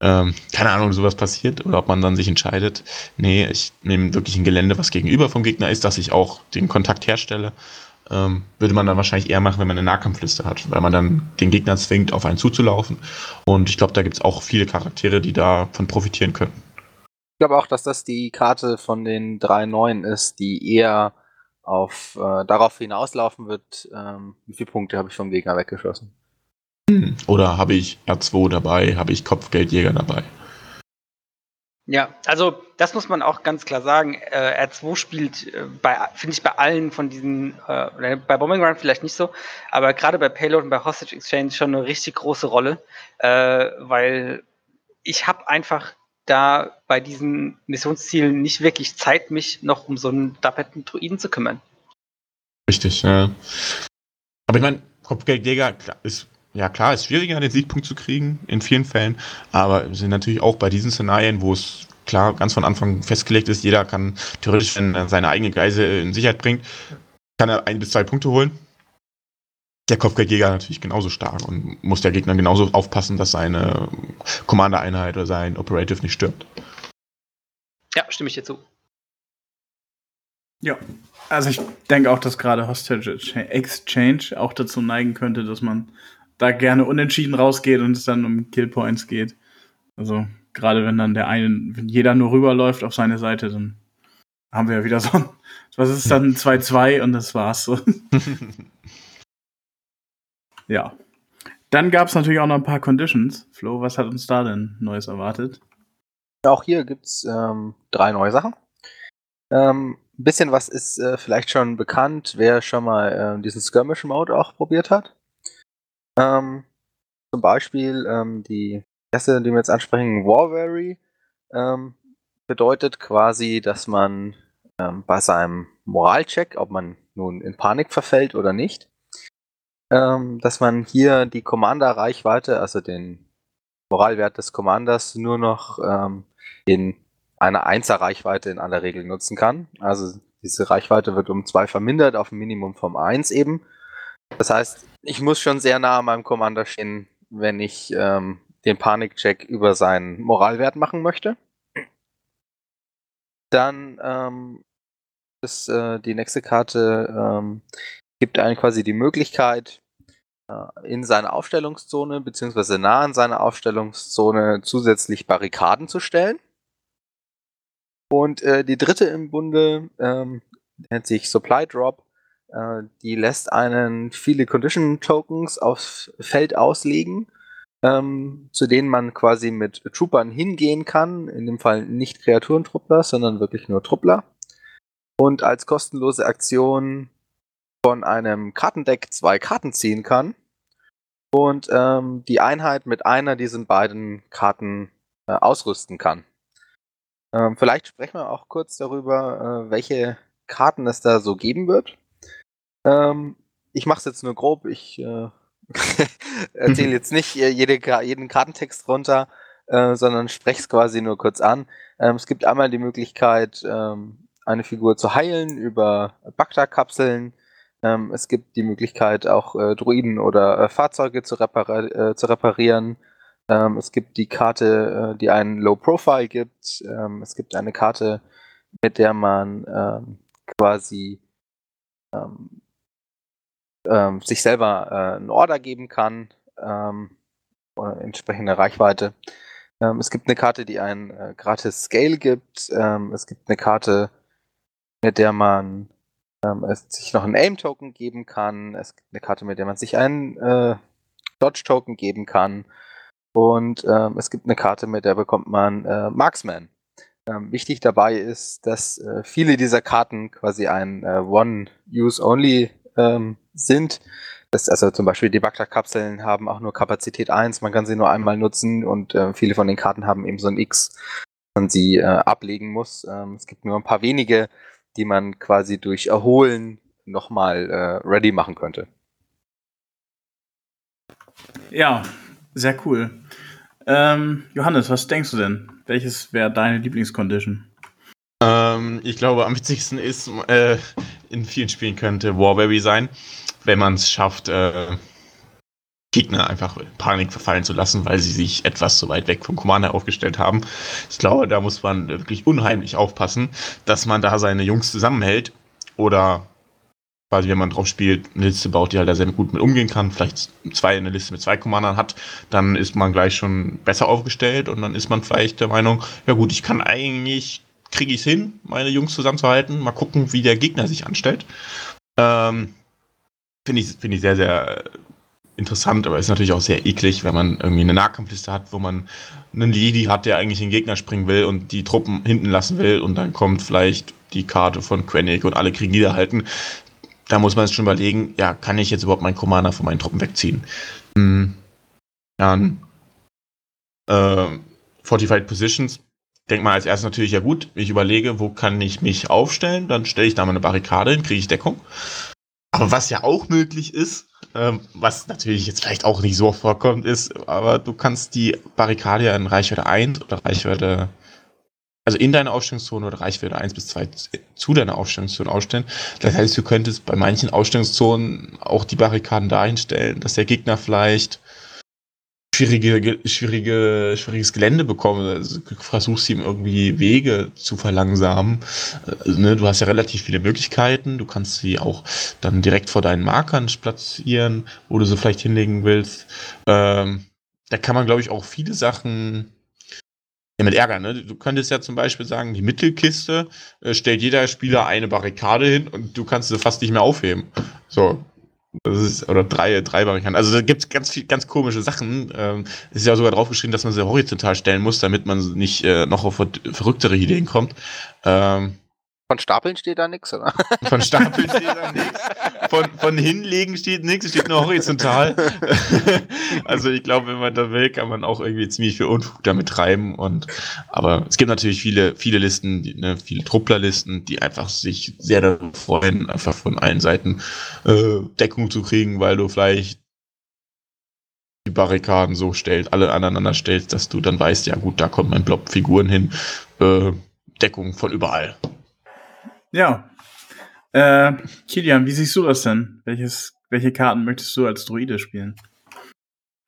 Ähm, keine Ahnung, sowas passiert oder ob man dann sich entscheidet, nee, ich nehme wirklich ein Gelände, was gegenüber vom Gegner ist, dass ich auch den Kontakt herstelle ähm, würde man dann wahrscheinlich eher machen, wenn man eine Nahkampfliste hat, weil man dann den Gegner zwingt, auf einen zuzulaufen. Und ich glaube, da gibt es auch viele Charaktere, die davon profitieren können. Ich glaube auch, dass das die Karte von den drei neuen ist, die eher auf äh, darauf hinauslaufen wird, ähm, wie viele Punkte habe ich vom Gegner weggeschossen. Hm. Oder habe ich R2 dabei, habe ich Kopfgeldjäger dabei. Ja, also das muss man auch ganz klar sagen. Äh, R2 spielt äh, bei, finde ich, bei allen von diesen, äh, bei Bombing Run vielleicht nicht so, aber gerade bei Payload und bei Hostage Exchange schon eine richtig große Rolle, äh, weil ich habe einfach da bei diesen Missionszielen nicht wirklich Zeit, mich noch um so einen dapperten Druiden zu kümmern. Richtig, ja. Aber ich meine, Kopfgeldjäger ist ja klar, ist schwieriger, den Siegpunkt zu kriegen, in vielen Fällen, aber wir sind natürlich auch bei diesen Szenarien, wo es klar ganz von Anfang festgelegt ist, jeder kann theoretisch, wenn er seine eigene Geise in Sicherheit bringt, kann er ein bis zwei Punkte holen. Der Kopfgeldjäger natürlich genauso stark und muss der Gegner genauso aufpassen, dass seine Commander-Einheit oder sein Operative nicht stirbt. Ja, stimme ich dir zu. Ja, also ich denke auch, dass gerade Hostage Exchange auch dazu neigen könnte, dass man da gerne unentschieden rausgeht und es dann um Killpoints geht. Also gerade wenn dann der eine, wenn jeder nur rüberläuft auf seine Seite, dann haben wir ja wieder so ein, was ist dann 2-2 und das war's so. ja. Dann gab es natürlich auch noch ein paar Conditions. Flo, was hat uns da denn Neues erwartet? Auch hier gibt's ähm, drei neue Sachen. Ähm, ein bisschen was ist äh, vielleicht schon bekannt, wer schon mal äh, diesen Skirmish-Mode auch probiert hat. Ähm, zum Beispiel ähm, die erste, die wir jetzt ansprechen, Warvary, ähm, bedeutet quasi, dass man ähm, bei seinem Moralcheck, ob man nun in Panik verfällt oder nicht, ähm, dass man hier die Commander-Reichweite, also den Moralwert des Commanders, nur noch ähm, in einer Einser-Reichweite in aller Regel nutzen kann. Also diese Reichweite wird um zwei vermindert auf ein Minimum vom 1 eben. Das heißt, ich muss schon sehr nah an meinem Commander stehen, wenn ich ähm, den Panikcheck über seinen Moralwert machen möchte. Dann ähm, ist äh, die nächste Karte ähm, gibt einem quasi die Möglichkeit, äh, in seine Aufstellungszone beziehungsweise nah an seine Aufstellungszone zusätzlich Barrikaden zu stellen. Und äh, die dritte im Bunde ähm, nennt sich Supply Drop. Äh, die lässt einen viele Condition Tokens aufs Feld auslegen, ähm, zu denen man quasi mit Troopern hingehen kann. In dem Fall nicht Kreaturentruppler, sondern wirklich nur Truppler. Und als kostenlose Aktion von einem Kartendeck zwei Karten ziehen kann. Und ähm, die Einheit mit einer dieser beiden Karten äh, ausrüsten kann. Ähm, vielleicht sprechen wir auch kurz darüber, äh, welche Karten es da so geben wird. Ähm, ich mache es jetzt nur grob. Ich äh, erzähle jetzt nicht äh, jede, jeden Kartentext runter, äh, sondern spreche es quasi nur kurz an. Ähm, es gibt einmal die Möglichkeit, ähm, eine Figur zu heilen über Bakta-Kapseln. Ähm, es gibt die Möglichkeit, auch äh, Druiden oder äh, Fahrzeuge zu, repar äh, zu reparieren. Ähm, es gibt die Karte, äh, die einen Low Profile gibt. Ähm, es gibt eine Karte, mit der man ähm, quasi ähm, sich selber äh, einen Order geben kann, ähm, entsprechende Reichweite. Ähm, es gibt eine Karte, die einen äh, gratis Scale gibt. Ähm, es gibt eine Karte, mit der man ähm, sich noch einen Aim-Token geben kann. Es gibt eine Karte, mit der man sich einen äh, Dodge-Token geben kann. Und ähm, es gibt eine Karte, mit der bekommt man äh, Marksman. Ähm, wichtig dabei ist, dass äh, viele dieser Karten quasi ein äh, One-Use-Only ähm, sind. Das, also zum Beispiel die Bagdad-Kapseln haben auch nur Kapazität 1, man kann sie nur einmal nutzen und äh, viele von den Karten haben eben so ein X, man sie äh, ablegen muss. Ähm, es gibt nur ein paar wenige, die man quasi durch Erholen nochmal äh, ready machen könnte. Ja, sehr cool. Ähm, Johannes, was denkst du denn? Welches wäre deine Lieblingscondition? Ähm, ich glaube, am witzigsten ist, äh, in vielen Spielen könnte Warberry sein, wenn man es schafft, äh, Gegner einfach in Panik verfallen zu lassen, weil sie sich etwas zu weit weg vom Commander aufgestellt haben. Ich glaube, da muss man wirklich unheimlich aufpassen, dass man da seine Jungs zusammenhält oder quasi, wenn man drauf spielt, eine Liste baut, die halt da sehr gut mit umgehen kann, vielleicht zwei eine Liste mit zwei Commandern hat, dann ist man gleich schon besser aufgestellt und dann ist man vielleicht der Meinung, ja gut, ich kann eigentlich kriege ich es hin, meine Jungs zusammenzuhalten. Mal gucken, wie der Gegner sich anstellt. Ähm, Finde ich, find ich sehr, sehr interessant, aber ist natürlich auch sehr eklig, wenn man irgendwie eine Nahkampfliste hat, wo man einen Lady hat, der eigentlich den Gegner springen will und die Truppen hinten lassen will und dann kommt vielleicht die Karte von Quenic und alle kriegen niederhalten. Da muss man es schon überlegen, ja, kann ich jetzt überhaupt meinen Commander von meinen Truppen wegziehen? Hm. Dann äh, Fortified Positions denkt man als erstes natürlich, ja gut, ich überlege, wo kann ich mich aufstellen, dann stelle ich da mal eine Barrikade hin, kriege ich Deckung. Aber was ja auch möglich ist, ähm, was natürlich jetzt vielleicht auch nicht so vorkommt, ist, aber du kannst die Barrikade ja in Reichweite 1 oder Reichweite, also in deiner Aufstellungszone oder Reichweite 1 bis 2 zu deiner Aufstellungszone ausstellen. Das heißt, du könntest bei manchen Aufstellungszonen auch die Barrikaden dahin stellen, dass der Gegner vielleicht schwierige, schwierige, schwieriges Gelände bekommen. Also, versuchst ihm irgendwie Wege zu verlangsamen. Äh, ne, du hast ja relativ viele Möglichkeiten. Du kannst sie auch dann direkt vor deinen Markern platzieren, wo du sie vielleicht hinlegen willst. Ähm, da kann man, glaube ich, auch viele Sachen mit Ärger, ne? Du könntest ja zum Beispiel sagen, die Mittelkiste äh, stellt jeder Spieler eine Barrikade hin und du kannst sie fast nicht mehr aufheben. So, das ist, oder drei, drei Varianten. Also da gibt es ganz viel, ganz komische Sachen. Ähm, es ist ja sogar draufgeschrieben, dass man sie horizontal stellen muss, damit man nicht äh, noch auf verrücktere Ideen kommt. Ähm, von Stapeln steht da nichts, oder? Von Stapeln steht da nichts. Von, von Hinlegen steht nichts, steht nur horizontal. also ich glaube, wenn man da will, kann man auch irgendwie ziemlich viel Unfug damit treiben. Und, aber es gibt natürlich viele, viele Listen, die, ne, viele Trupplerlisten, die einfach sich sehr darüber freuen, einfach von allen Seiten äh, Deckung zu kriegen, weil du vielleicht die Barrikaden so stellst, alle aneinander stellst, dass du dann weißt, ja gut, da kommt mein Blob Figuren hin. Äh, Deckung von überall. Ja. Äh, Kilian, wie siehst du das denn? Welches, welche Karten möchtest du als Druide spielen?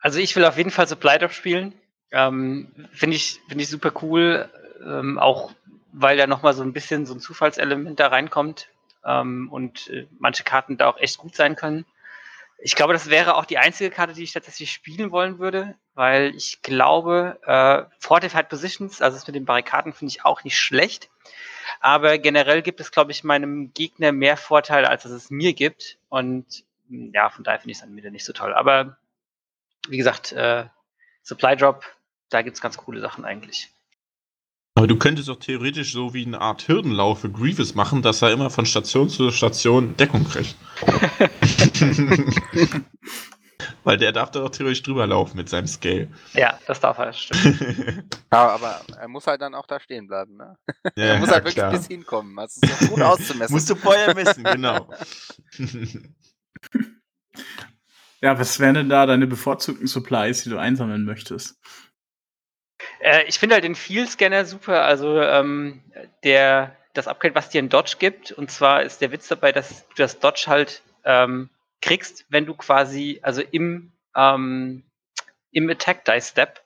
Also ich will auf jeden Fall Supply Drop spielen. Ähm, Finde ich, find ich super cool. Ähm, auch weil da nochmal so ein bisschen so ein Zufallselement da reinkommt ähm, und äh, manche Karten da auch echt gut sein können. Ich glaube, das wäre auch die einzige Karte, die ich tatsächlich spielen wollen würde, weil ich glaube, äh, Fortified Positions, also das mit den Barrikaden, finde ich auch nicht schlecht. Aber generell gibt es, glaube ich, meinem Gegner mehr Vorteile, als es mir gibt. Und hm, ja, von daher finde ich es dann wieder nicht so toll. Aber wie gesagt, äh, Supply Drop, da gibt es ganz coole Sachen eigentlich. Aber du könntest auch theoretisch so wie eine Art Hürdenlauf für Grievous machen, dass er immer von Station zu Station Deckung kriegt. Weil der darf da doch theoretisch drüber laufen mit seinem Scale. Ja, das darf er, stimmt. ja, aber er muss halt dann auch da stehen bleiben, ne? Ja, er muss halt wirklich klar. bis hinkommen. Das ist so gut auszumessen. Musst du vorher messen, genau. ja, was wären denn da deine bevorzugten Supplies, die du einsammeln möchtest? Äh, ich finde halt den Field-Scanner super. Also ähm, der, das Upgrade, was dir ein Dodge gibt. Und zwar ist der Witz dabei, dass du das Dodge halt ähm, kriegst, wenn du quasi, also im, ähm, im Attack Die Step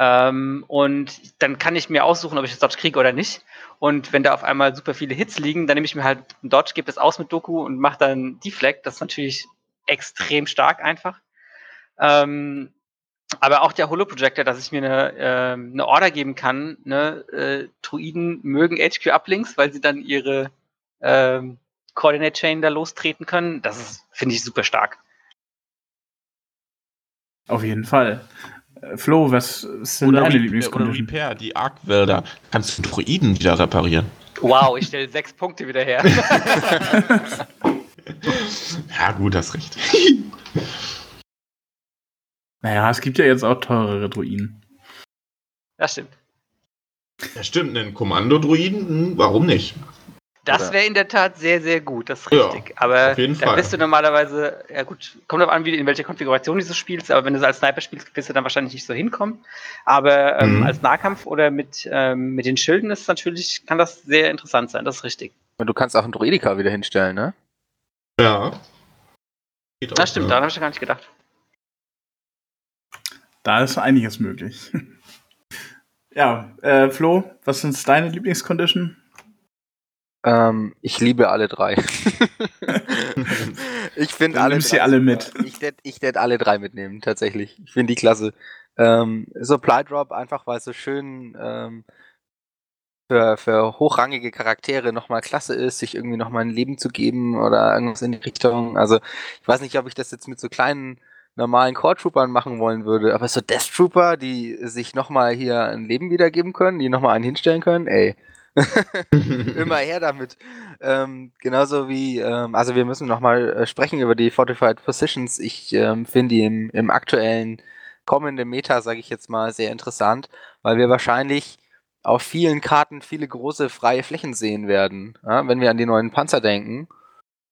Ähm, und dann kann ich mir aussuchen, ob ich das Dodge kriege oder nicht. Und wenn da auf einmal super viele Hits liegen, dann nehme ich mir halt einen Dodge, gebe das aus mit Doku und mache dann Deflect. Das ist natürlich extrem stark einfach. Ähm, aber auch der Holo-Projector, dass ich mir eine, äh, eine Order geben kann, ne, äh, Druiden mögen HQ Uplinks, weil sie dann ihre ähm, Coordinate Chain da lostreten können, das ist, finde ich, super stark. Auf jeden Fall. Äh, Flo, was denn oder deine Lieblingscondition? Oder Repair, die Arkwälder. Kannst du Druiden wieder reparieren? Wow, ich stelle sechs Punkte wieder her. ja, gut, hast recht. naja, es gibt ja jetzt auch teurere Druiden. Das stimmt. Ja, stimmt, einen Kommando-Druiden, hm, warum nicht? Das wäre in der Tat sehr, sehr gut, das ist richtig. Ja, aber da Fall. bist du normalerweise, ja gut, kommt darauf an, wie, in welcher Konfiguration du spielst, aber wenn du es als Sniper spielst, wirst du dann wahrscheinlich nicht so hinkommen. Aber ähm, mhm. als Nahkampf oder mit, ähm, mit den Schilden ist natürlich, kann das sehr interessant sein, das ist richtig. Und du kannst auch einen Druidika wieder hinstellen, ne? Ja. Geht das stimmt, ja. daran habe ich gar nicht gedacht. Da ist einiges möglich. ja, äh, Flo, was sind deine Lieblingscondition? Ähm, ich liebe alle drei. ich finde alle. Nimmst sie alle mit. Ich werde ich werd alle drei mitnehmen, tatsächlich. Ich finde die klasse. Ähm, Supply Drop einfach, weil es so schön ähm, für, für hochrangige Charaktere nochmal klasse ist, sich irgendwie nochmal ein Leben zu geben oder irgendwas in die Richtung. Also, ich weiß nicht, ob ich das jetzt mit so kleinen normalen Core Troopern machen wollen würde, aber so Death Trooper, die sich nochmal hier ein Leben wiedergeben können, die nochmal einen hinstellen können, ey. Immer her damit. Ähm, genauso wie, ähm, also wir müssen nochmal äh, sprechen über die Fortified Positions. Ich ähm, finde die im, im aktuellen kommenden Meta, sage ich jetzt mal, sehr interessant, weil wir wahrscheinlich auf vielen Karten viele große freie Flächen sehen werden, ja, wenn wir an die neuen Panzer denken.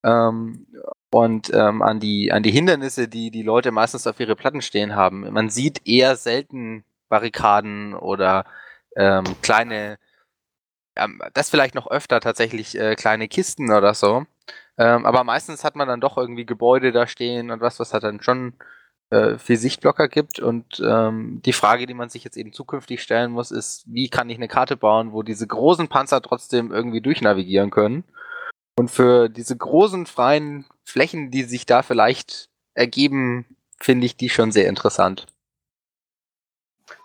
Ähm, und ähm, an, die, an die Hindernisse, die die Leute meistens auf ihre Platten stehen haben. Man sieht eher selten Barrikaden oder ähm, kleine das vielleicht noch öfter tatsächlich äh, kleine Kisten oder so. Ähm, aber meistens hat man dann doch irgendwie Gebäude da stehen und was, was halt dann schon äh, viel Sichtblocker gibt. Und ähm, die Frage, die man sich jetzt eben zukünftig stellen muss, ist, wie kann ich eine Karte bauen, wo diese großen Panzer trotzdem irgendwie durchnavigieren können? Und für diese großen freien Flächen, die sich da vielleicht ergeben, finde ich die schon sehr interessant.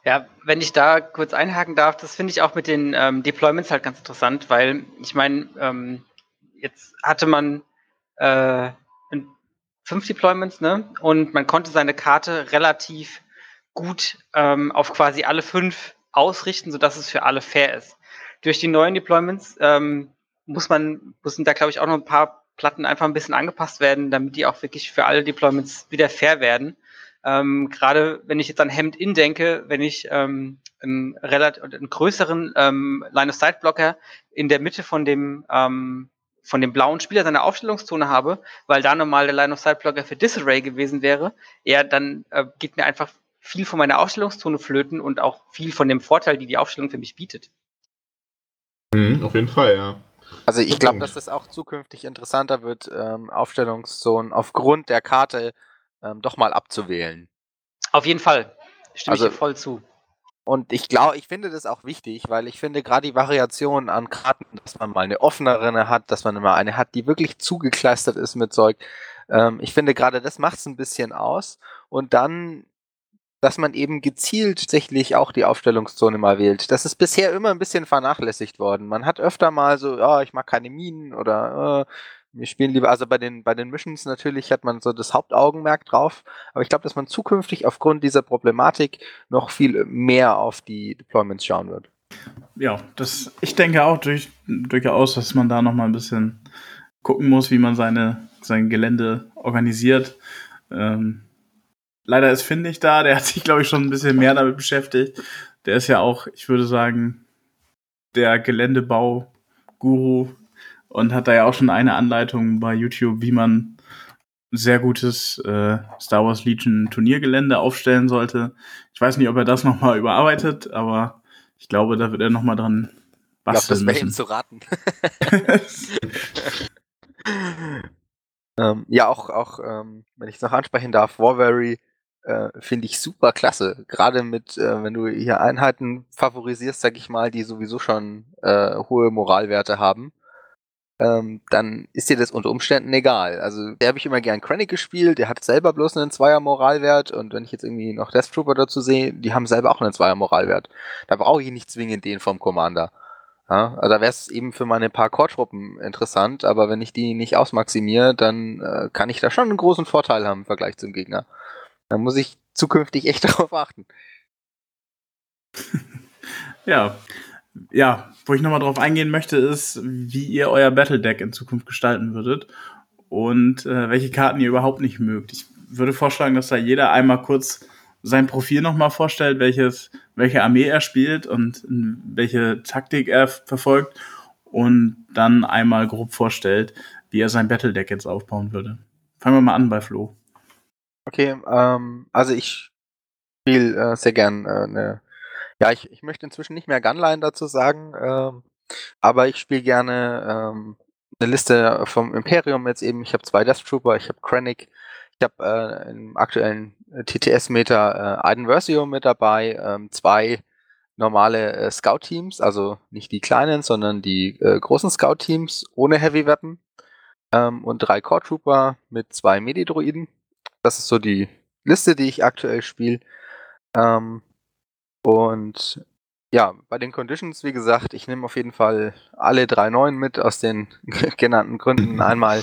Ja, wenn ich da kurz einhaken darf, das finde ich auch mit den ähm, Deployments halt ganz interessant, weil ich meine, ähm, jetzt hatte man äh, fünf Deployments, ne? Und man konnte seine Karte relativ gut ähm, auf quasi alle fünf ausrichten, sodass es für alle fair ist. Durch die neuen Deployments ähm, muss man, müssen da glaube ich auch noch ein paar Platten einfach ein bisschen angepasst werden, damit die auch wirklich für alle Deployments wieder fair werden. Ähm, Gerade wenn ich jetzt an Hemd-In denke, wenn ich ähm, einen, relativ, einen größeren ähm, Line-of-Sight-Blocker in der Mitte von dem, ähm, von dem blauen Spieler seine Aufstellungszone habe, weil da normal der Line-of-Sight-Blocker für Disarray gewesen wäre, ja, dann äh, geht mir einfach viel von meiner Aufstellungszone flöten und auch viel von dem Vorteil, die die Aufstellung für mich bietet. Mhm, auf jeden Fall, ja. Also ich glaube, dass das auch zukünftig interessanter wird, ähm, Aufstellungszonen aufgrund der Karte ähm, doch mal abzuwählen. Auf jeden Fall. Stimme also, ich dir voll zu. Und ich glaube, ich finde das auch wichtig, weil ich finde gerade die Variation an Karten, dass man mal eine offenere hat, dass man mal eine hat, die wirklich zugekleistert ist mit Zeug. Ähm, ich finde gerade das macht es ein bisschen aus. Und dann, dass man eben gezielt tatsächlich auch die Aufstellungszone mal wählt. Das ist bisher immer ein bisschen vernachlässigt worden. Man hat öfter mal so, ja, oh, ich mag keine Minen oder äh, wir spielen lieber, also bei den, bei den Missions natürlich hat man so das Hauptaugenmerk drauf, aber ich glaube, dass man zukünftig aufgrund dieser Problematik noch viel mehr auf die Deployments schauen wird. Ja, das, ich denke auch durch, durchaus, dass man da noch mal ein bisschen gucken muss, wie man seine, sein Gelände organisiert. Ähm, leider ist Findig da, der hat sich, glaube ich, schon ein bisschen mehr damit beschäftigt. Der ist ja auch, ich würde sagen, der Geländebau-Guru und hat da ja auch schon eine Anleitung bei YouTube, wie man sehr gutes äh, Star Wars Legion Turniergelände aufstellen sollte. Ich weiß nicht, ob er das nochmal überarbeitet, aber ich glaube, da wird er nochmal dran basteln ich glaub, das wäre ihm zu raten. ähm, ja, auch, auch ähm, wenn ich es noch ansprechen darf, Warvery äh, finde ich super klasse. Gerade mit, äh, wenn du hier Einheiten favorisierst, sag ich mal, die sowieso schon äh, hohe Moralwerte haben, ähm, dann ist dir das unter Umständen egal. Also der habe ich immer gern Krennic gespielt, der hat selber bloß einen Zweier Moralwert und wenn ich jetzt irgendwie noch Death Trooper dazu sehe, die haben selber auch einen Zweier Moralwert. Da brauche ich nicht zwingend den vom Commander. Ja, also da wäre es eben für meine paar Core-Truppen interessant, aber wenn ich die nicht ausmaximiere, dann äh, kann ich da schon einen großen Vorteil haben im Vergleich zum Gegner. Da muss ich zukünftig echt darauf achten. ja. Ja, wo ich nochmal drauf eingehen möchte, ist, wie ihr euer Battle Deck in Zukunft gestalten würdet und äh, welche Karten ihr überhaupt nicht mögt. Ich würde vorschlagen, dass da jeder einmal kurz sein Profil nochmal vorstellt, welches, welche Armee er spielt und welche Taktik er verfolgt und dann einmal grob vorstellt, wie er sein Battle Deck jetzt aufbauen würde. Fangen wir mal an bei Flo. Okay, ähm, also ich spiele äh, sehr gern äh, eine. Ja, ich, ich möchte inzwischen nicht mehr Gunline dazu sagen, ähm, aber ich spiele gerne ähm, eine Liste vom Imperium jetzt eben. Ich habe zwei Death Trooper, ich habe Krennic, ich habe äh, im aktuellen TTS-Meter äh, Aiden Versio mit dabei, ähm, zwei normale äh, Scout-Teams, also nicht die kleinen, sondern die äh, großen Scout-Teams ohne Heavy-Weapon ähm, und drei Core Trooper mit zwei Medi-Droiden. Das ist so die Liste, die ich aktuell spiele. Ähm, und ja, bei den Conditions, wie gesagt, ich nehme auf jeden Fall alle drei neuen mit aus den genannten Gründen. Einmal,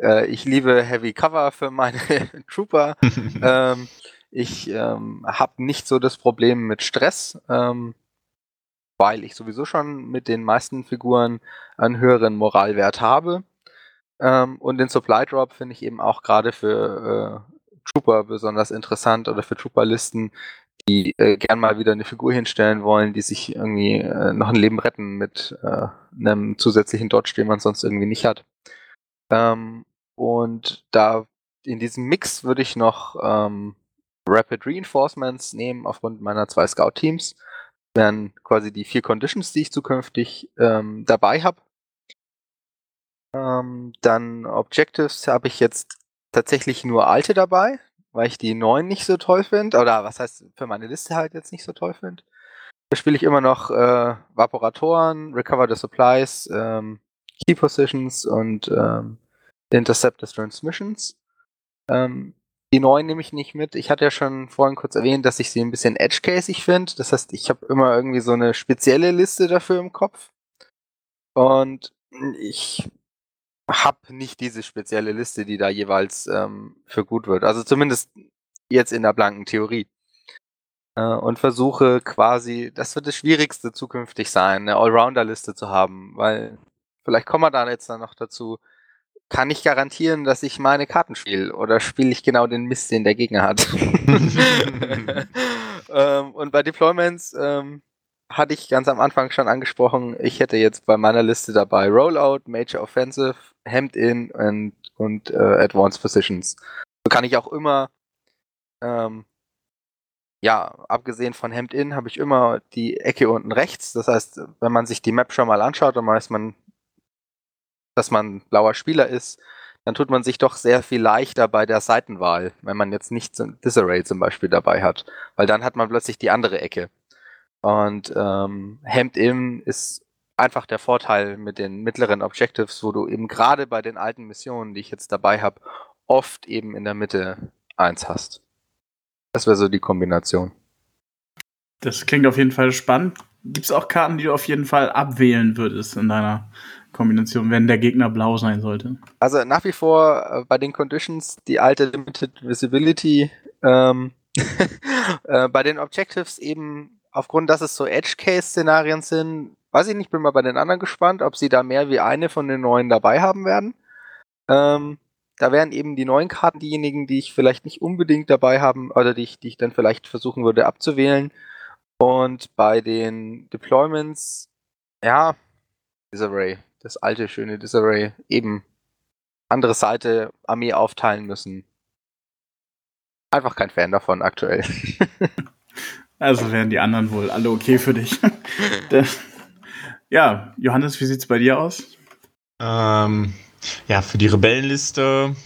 äh, ich liebe Heavy Cover für meine Trooper. ähm, ich ähm, habe nicht so das Problem mit Stress, ähm, weil ich sowieso schon mit den meisten Figuren einen höheren Moralwert habe. Ähm, und den Supply Drop finde ich eben auch gerade für äh, Trooper besonders interessant oder für Trooperlisten, die äh, gern mal wieder eine Figur hinstellen wollen, die sich irgendwie äh, noch ein Leben retten mit äh, einem zusätzlichen Dodge, den man sonst irgendwie nicht hat. Ähm, und da in diesem Mix würde ich noch ähm, Rapid Reinforcements nehmen aufgrund meiner zwei Scout-Teams. Wären quasi die vier Conditions, die ich zukünftig ähm, dabei habe. Ähm, dann Objectives habe ich jetzt tatsächlich nur alte dabei, weil ich die neuen nicht so toll finde. Oder was heißt für meine Liste halt jetzt nicht so toll finde. Da spiele ich immer noch äh, Vaporatoren, Recover the Supplies, ähm, Key Positions und ähm, Intercept the Transmissions. Ähm, die neuen nehme ich nicht mit. Ich hatte ja schon vorhin kurz erwähnt, dass ich sie ein bisschen edge-casig finde. Das heißt, ich habe immer irgendwie so eine spezielle Liste dafür im Kopf. Und ich habe nicht diese spezielle Liste, die da jeweils ähm, für gut wird. Also zumindest jetzt in der blanken Theorie. Äh, und versuche quasi, das wird das Schwierigste zukünftig sein, eine Allrounder-Liste zu haben, weil vielleicht kommen wir da jetzt dann noch dazu. Kann ich garantieren, dass ich meine Karten spiele oder spiele ich genau den Mist, den der Gegner hat? ähm, und bei Deployments ähm, hatte ich ganz am Anfang schon angesprochen, ich hätte jetzt bei meiner Liste dabei Rollout, Major Offensive, Hemd In und, und äh, Advanced Positions. So kann ich auch immer, ähm, ja, abgesehen von Hemd In habe ich immer die Ecke unten rechts. Das heißt, wenn man sich die Map schon mal anschaut, dann weiß man, dass man blauer Spieler ist, dann tut man sich doch sehr viel leichter bei der Seitenwahl, wenn man jetzt nicht Disarray zum Beispiel dabei hat. Weil dann hat man plötzlich die andere Ecke. Und ähm, Hemd In ist einfach der Vorteil mit den mittleren Objectives, wo du eben gerade bei den alten Missionen, die ich jetzt dabei habe, oft eben in der Mitte eins hast. Das wäre so die Kombination. Das klingt auf jeden Fall spannend. Gibt es auch Karten, die du auf jeden Fall abwählen würdest in deiner Kombination, wenn der Gegner blau sein sollte? Also nach wie vor äh, bei den Conditions die alte Limited Visibility. Ähm, äh, bei den Objectives eben aufgrund, dass es so Edge-Case-Szenarien sind, weiß ich nicht, bin mal bei den anderen gespannt, ob sie da mehr wie eine von den neuen dabei haben werden. Ähm, da wären eben die neuen Karten diejenigen, die ich vielleicht nicht unbedingt dabei haben, oder die ich, die ich dann vielleicht versuchen würde abzuwählen. Und bei den Deployments, ja, Disarray, das alte, schöne Disarray, eben andere Seite, Armee aufteilen müssen. Einfach kein Fan davon aktuell. Also wären die anderen wohl alle okay für dich. ja, Johannes, wie sieht's bei dir aus? Ähm, ja, für die Rebellenliste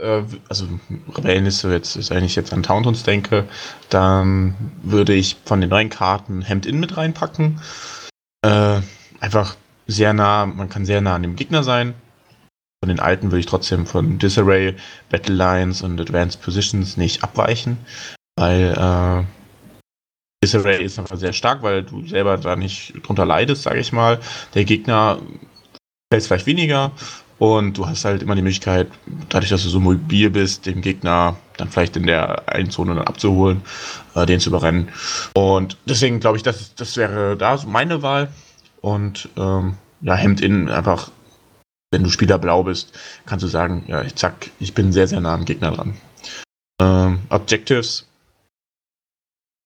äh, also Rebellenliste, jetzt, wenn ich jetzt an Tauntons denke, dann würde ich von den neuen Karten Hemd In mit reinpacken. Äh, einfach sehr nah, man kann sehr nah an dem Gegner sein. Von den alten würde ich trotzdem von Disarray, Battle Lines und Advanced Positions nicht abweichen, weil äh, Disarray ist einfach sehr stark, weil du selber da nicht drunter leidest, sage ich mal. Der Gegner fällt vielleicht weniger und du hast halt immer die Möglichkeit, dadurch, dass du so mobil bist, den Gegner dann vielleicht in der einen Zone dann abzuholen, äh, den zu überrennen. Und deswegen glaube ich, das, das wäre da meine Wahl. Und ähm, ja, Hemd in einfach, wenn du Spieler blau bist, kannst du sagen, ja, ich zack, ich bin sehr, sehr nah am Gegner dran. Ähm, Objectives,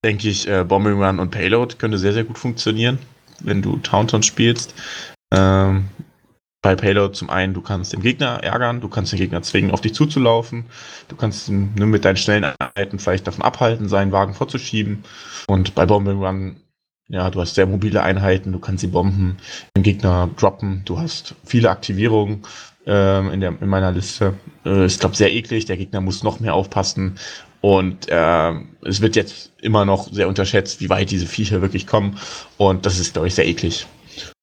denke ich, äh, Bombing Run und Payload könnte sehr, sehr gut funktionieren, wenn du Tauntaun spielst. Ähm, bei Payload zum einen, du kannst den Gegner ärgern, du kannst den Gegner zwingen, auf dich zuzulaufen, du kannst ihn nur mit deinen schnellen Einheiten vielleicht davon abhalten, seinen Wagen vorzuschieben. Und bei Bombing Run, ja, du hast sehr mobile Einheiten, du kannst sie bomben, den Gegner droppen, du hast viele Aktivierungen ähm, in, der, in meiner Liste. Äh, ist, glaube sehr eklig, der Gegner muss noch mehr aufpassen. Und äh, es wird jetzt immer noch sehr unterschätzt, wie weit diese Viecher wirklich kommen. Und das ist, glaube ich, sehr eklig.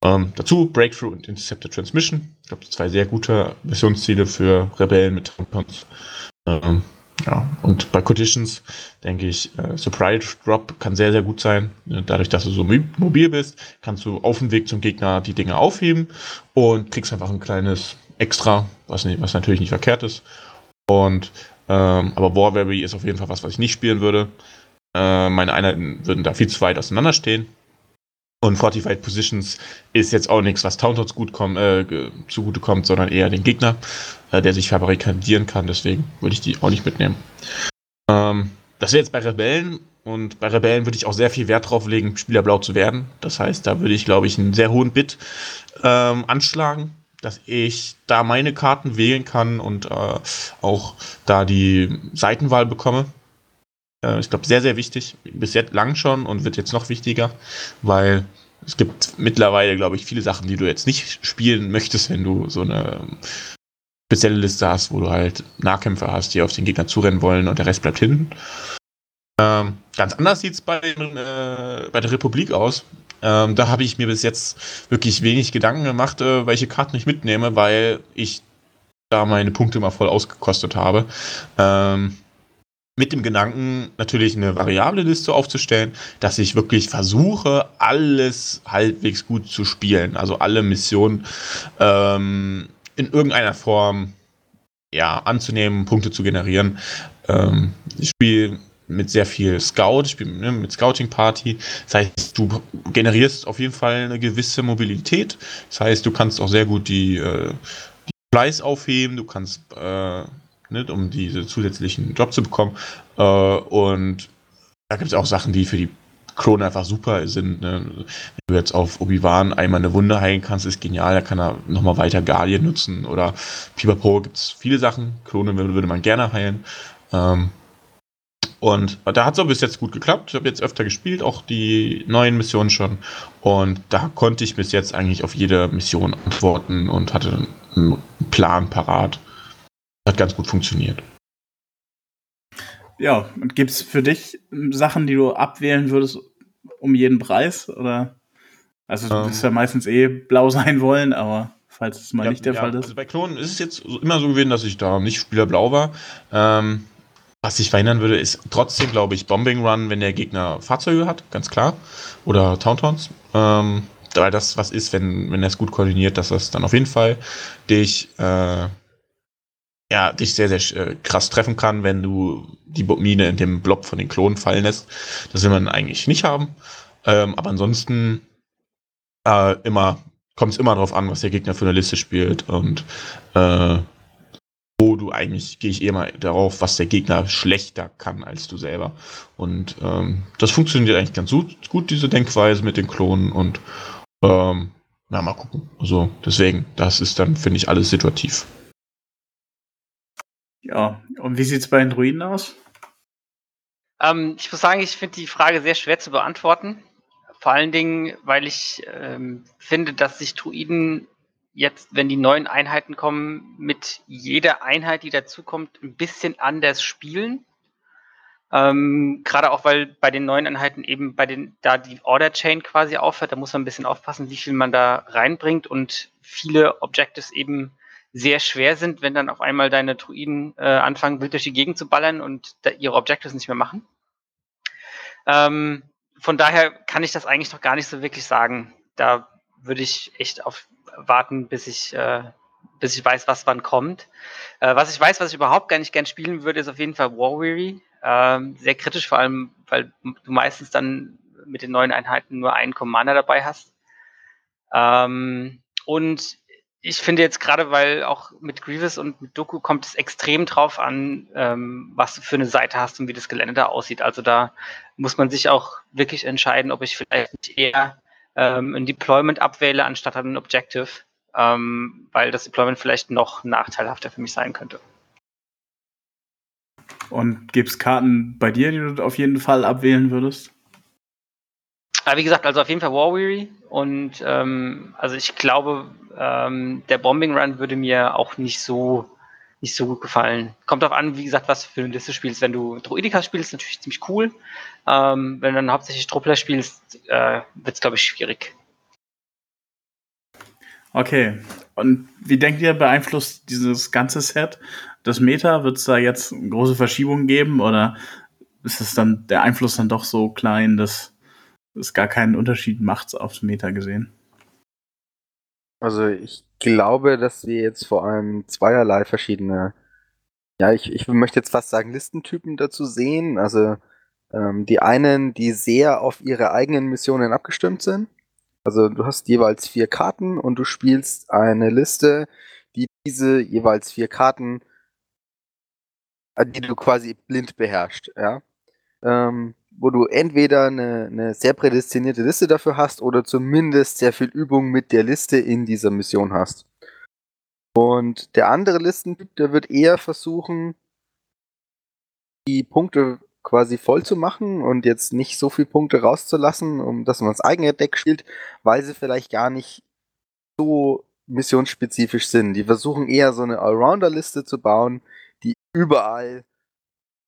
Ähm, dazu Breakthrough und Interceptor Transmission. Ich glaube, zwei sehr gute Missionsziele für Rebellen mit Tampons. Ähm, ja, und bei Conditions denke ich, äh, Surprise Drop kann sehr, sehr gut sein. Dadurch, dass du so mobil bist, kannst du auf dem Weg zum Gegner die Dinge aufheben und kriegst einfach ein kleines Extra, was, nicht, was natürlich nicht verkehrt ist. Und ähm, aber Warberry ist auf jeden Fall was, was ich nicht spielen würde. Äh, meine Einheiten würden da viel zu weit auseinander stehen. Und Fortified Positions ist jetzt auch nichts, was Tauntons gut komm, äh, zugute kommt, sondern eher den Gegner, äh, der sich verbarrikadieren kann. Deswegen würde ich die auch nicht mitnehmen. Ähm, das wäre jetzt bei Rebellen. Und bei Rebellen würde ich auch sehr viel Wert drauf legen, Spieler blau zu werden. Das heißt, da würde ich, glaube ich, einen sehr hohen Bit ähm, anschlagen, dass ich da meine Karten wählen kann und äh, auch da die Seitenwahl bekomme. Äh, ich glaube, sehr, sehr wichtig. Bis jetzt lang schon und wird jetzt noch wichtiger, weil es gibt mittlerweile, glaube ich, viele Sachen, die du jetzt nicht spielen möchtest, wenn du so eine spezielle Liste hast, wo du halt Nahkämpfer hast, die auf den Gegner zurennen wollen und der Rest bleibt hinten. Ähm, ganz anders sieht es bei, äh, bei der Republik aus. Ähm, da habe ich mir bis jetzt wirklich wenig Gedanken gemacht, äh, welche Karten ich mitnehme, weil ich da meine Punkte mal voll ausgekostet habe. Ähm, mit dem Gedanken, natürlich eine variable Liste aufzustellen, dass ich wirklich versuche, alles halbwegs gut zu spielen. Also alle Missionen ähm, in irgendeiner Form ja, anzunehmen, Punkte zu generieren. Ähm, ich spiele mit sehr viel Scout, ne, mit Scouting Party. Das heißt, du generierst auf jeden Fall eine gewisse Mobilität. Das heißt, du kannst auch sehr gut die, äh, die Fleiß aufheben, du kannst äh, ne, um diese zusätzlichen Job zu bekommen. Äh, und da gibt es auch Sachen, die für die Krone einfach super sind. Ne? Wenn du jetzt auf Obi-Wan einmal eine Wunde heilen kannst, ist genial. Da kann er nochmal weiter Guardian nutzen. Oder Pipapo gibt es viele Sachen. Klone würde man gerne heilen. Ähm, und da hat es auch bis jetzt gut geklappt. Ich habe jetzt öfter gespielt, auch die neuen Missionen schon. Und da konnte ich bis jetzt eigentlich auf jede Mission antworten und hatte einen Plan parat. Hat ganz gut funktioniert. Ja, und gibt es für dich Sachen, die du abwählen würdest um jeden Preis? Oder? Also du ähm, wirst ja meistens eh blau sein wollen, aber falls es mal ja, nicht der ja, Fall ist. Also bei Klonen ist es jetzt immer so gewesen, dass ich da nicht Spieler blau war. Ähm, was ich verhindern würde, ist trotzdem, glaube ich, Bombing Run, wenn der Gegner Fahrzeuge hat, ganz klar. Oder Tauntauns. Ähm, weil das was ist, wenn, wenn er es gut koordiniert, dass das dann auf jeden Fall dich äh, ja, dich sehr, sehr äh, krass treffen kann, wenn du die Mine in dem Blob von den Klonen fallen lässt. Das will man eigentlich nicht haben. Ähm, aber ansonsten äh, immer kommt es immer darauf an, was der Gegner für eine Liste spielt und äh, wo du eigentlich, gehe ich eher mal darauf, was der Gegner schlechter kann als du selber. Und ähm, das funktioniert eigentlich ganz gut, gut, diese Denkweise mit den Klonen und ähm, na, mal gucken. Also deswegen, das ist dann, finde ich, alles situativ. Ja, und wie sieht es bei den Druiden aus? Ähm, ich muss sagen, ich finde die Frage sehr schwer zu beantworten. Vor allen Dingen, weil ich ähm, finde, dass sich Druiden jetzt, wenn die neuen Einheiten kommen, mit jeder Einheit, die dazukommt, ein bisschen anders spielen. Ähm, Gerade auch, weil bei den neuen Einheiten eben bei den, da die Order Chain quasi aufhört, da muss man ein bisschen aufpassen, wie viel man da reinbringt und viele Objectives eben sehr schwer sind, wenn dann auf einmal deine Druiden äh, anfangen, wild durch die Gegend zu ballern und ihre Objectives nicht mehr machen. Ähm, von daher kann ich das eigentlich noch gar nicht so wirklich sagen. Da würde ich echt auf warten, bis ich, äh, bis ich weiß, was wann kommt. Äh, was ich weiß, was ich überhaupt gar nicht gern spielen würde, ist auf jeden Fall War Weary. Ähm, sehr kritisch, vor allem, weil du meistens dann mit den neuen Einheiten nur einen Commander dabei hast. Ähm, und ich finde jetzt gerade, weil auch mit Grievous und mit Doku kommt es extrem drauf an, ähm, was du für eine Seite hast und wie das Gelände da aussieht. Also da muss man sich auch wirklich entscheiden, ob ich vielleicht eher ähm, ein Deployment abwähle anstatt ein Objective, ähm, weil das Deployment vielleicht noch nachteilhafter für mich sein könnte. Und gibt es Karten bei dir, die du auf jeden Fall abwählen würdest? Aber wie gesagt, also auf jeden Fall War Weary und ähm, also ich glaube, ähm, der Bombing Run würde mir auch nicht so nicht so gut gefallen. Kommt darauf an, wie gesagt, was für eine Liste spielst. Wenn du Druidika spielst, natürlich ziemlich cool. Ähm, wenn du dann hauptsächlich Truppler spielst, äh, wird es, glaube ich, schwierig. Okay. Und wie denkt ihr, beeinflusst dieses ganze Set das Meta? Wird es da jetzt große Verschiebungen geben oder ist es dann der Einfluss dann doch so klein, dass es gar keinen Unterschied macht aufs Meta gesehen? Also ich glaube, dass wir jetzt vor allem zweierlei verschiedene, ja, ich, ich möchte jetzt fast sagen, Listentypen dazu sehen. Also ähm, die einen, die sehr auf ihre eigenen Missionen abgestimmt sind. Also du hast jeweils vier Karten und du spielst eine Liste, die diese jeweils vier Karten, äh, die du quasi blind beherrschst, ja. Ähm, wo du entweder eine, eine sehr prädestinierte Liste dafür hast oder zumindest sehr viel Übung mit der Liste in dieser Mission hast. Und der andere Listentyp, der wird eher versuchen, die Punkte quasi voll zu machen und jetzt nicht so viele Punkte rauszulassen, um dass man das eigene Deck spielt, weil sie vielleicht gar nicht so missionsspezifisch sind. Die versuchen eher so eine Allrounder-Liste zu bauen, die überall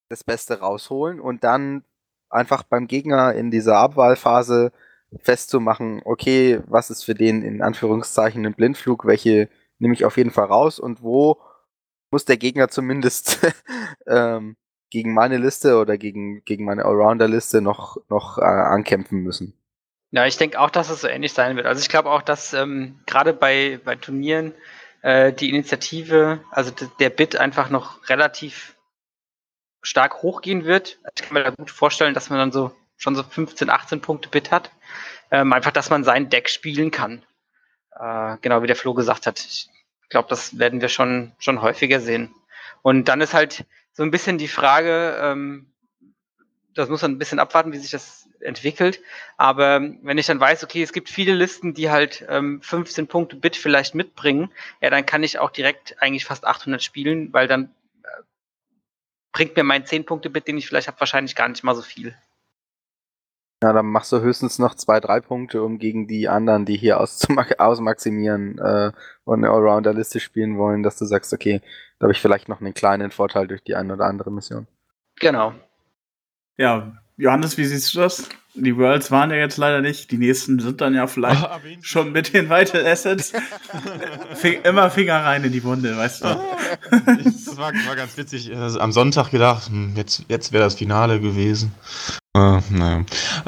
das Beste rausholen und dann einfach beim Gegner in dieser Abwahlphase festzumachen, okay, was ist für den in Anführungszeichen ein Blindflug, welche nehme ich auf jeden Fall raus und wo muss der Gegner zumindest ähm, gegen meine Liste oder gegen, gegen meine Allrounder-Liste noch, noch äh, ankämpfen müssen. Ja, ich denke auch, dass es so ähnlich sein wird. Also ich glaube auch, dass ähm, gerade bei, bei Turnieren äh, die Initiative, also der Bit einfach noch relativ stark hochgehen wird. Ich kann mir da gut vorstellen, dass man dann so schon so 15, 18 Punkte Bit hat. Ähm, einfach, dass man sein Deck spielen kann. Äh, genau wie der Flo gesagt hat. Ich glaube, das werden wir schon, schon häufiger sehen. Und dann ist halt so ein bisschen die Frage, ähm, das muss man ein bisschen abwarten, wie sich das entwickelt. Aber wenn ich dann weiß, okay, es gibt viele Listen, die halt ähm, 15 Punkte Bit vielleicht mitbringen, ja, dann kann ich auch direkt eigentlich fast 800 spielen, weil dann bringt mir mein 10-Punkte-Bit, den ich vielleicht habe, wahrscheinlich gar nicht mal so viel. Ja, dann machst du höchstens noch zwei, drei Punkte, um gegen die anderen, die hier ausmaximieren äh, und eine Allrounder-Liste spielen wollen, dass du sagst, okay, da habe ich vielleicht noch einen kleinen Vorteil durch die eine oder andere Mission. Genau. Ja, Johannes, wie siehst du das? Die Worlds waren ja jetzt leider nicht. Die nächsten sind dann ja vielleicht oh, schon mit den Vital Assets. immer Finger rein in die Wunde, weißt du. das war, war ganz witzig. Am Sonntag gedacht, hm, jetzt, jetzt wäre das Finale gewesen. Äh, naja.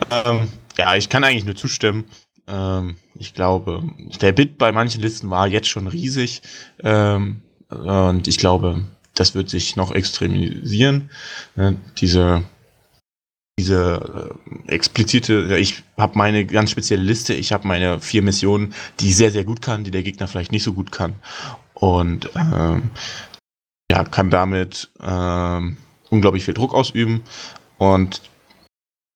Ähm, ja, ich kann eigentlich nur zustimmen. Ähm, ich glaube, der Bit bei manchen Listen war jetzt schon riesig. Ähm, und ich glaube, das wird sich noch extremisieren. Äh, diese diese äh, explizite, ich habe meine ganz spezielle Liste, ich habe meine vier Missionen, die ich sehr, sehr gut kann, die der Gegner vielleicht nicht so gut kann. Und ähm, ja, kann damit ähm, unglaublich viel Druck ausüben. Und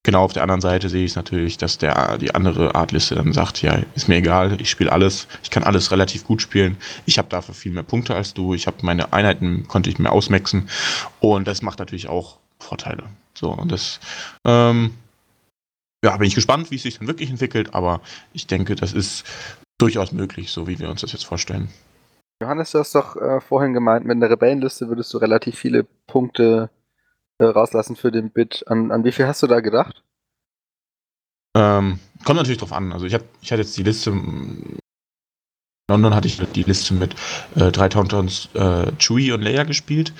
genau auf der anderen Seite sehe ich es natürlich, dass der die andere Artliste dann sagt, ja, ist mir egal, ich spiele alles, ich kann alles relativ gut spielen. Ich habe dafür viel mehr Punkte als du, ich habe meine Einheiten, konnte ich mehr ausmaxen. Und das macht natürlich auch Vorteile. So, und das, ähm, ja, bin ich gespannt, wie es sich dann wirklich entwickelt, aber ich denke, das ist durchaus möglich, so wie wir uns das jetzt vorstellen. Johannes, du hast doch äh, vorhin gemeint, mit einer Rebellenliste würdest du relativ viele Punkte äh, rauslassen für den Bit. An, an wie viel hast du da gedacht? Ähm, kommt natürlich drauf an. Also ich, hab, ich hatte jetzt die Liste. In London hatte ich die Liste mit äh, drei Tauntauns äh, Chewie und Leia gespielt.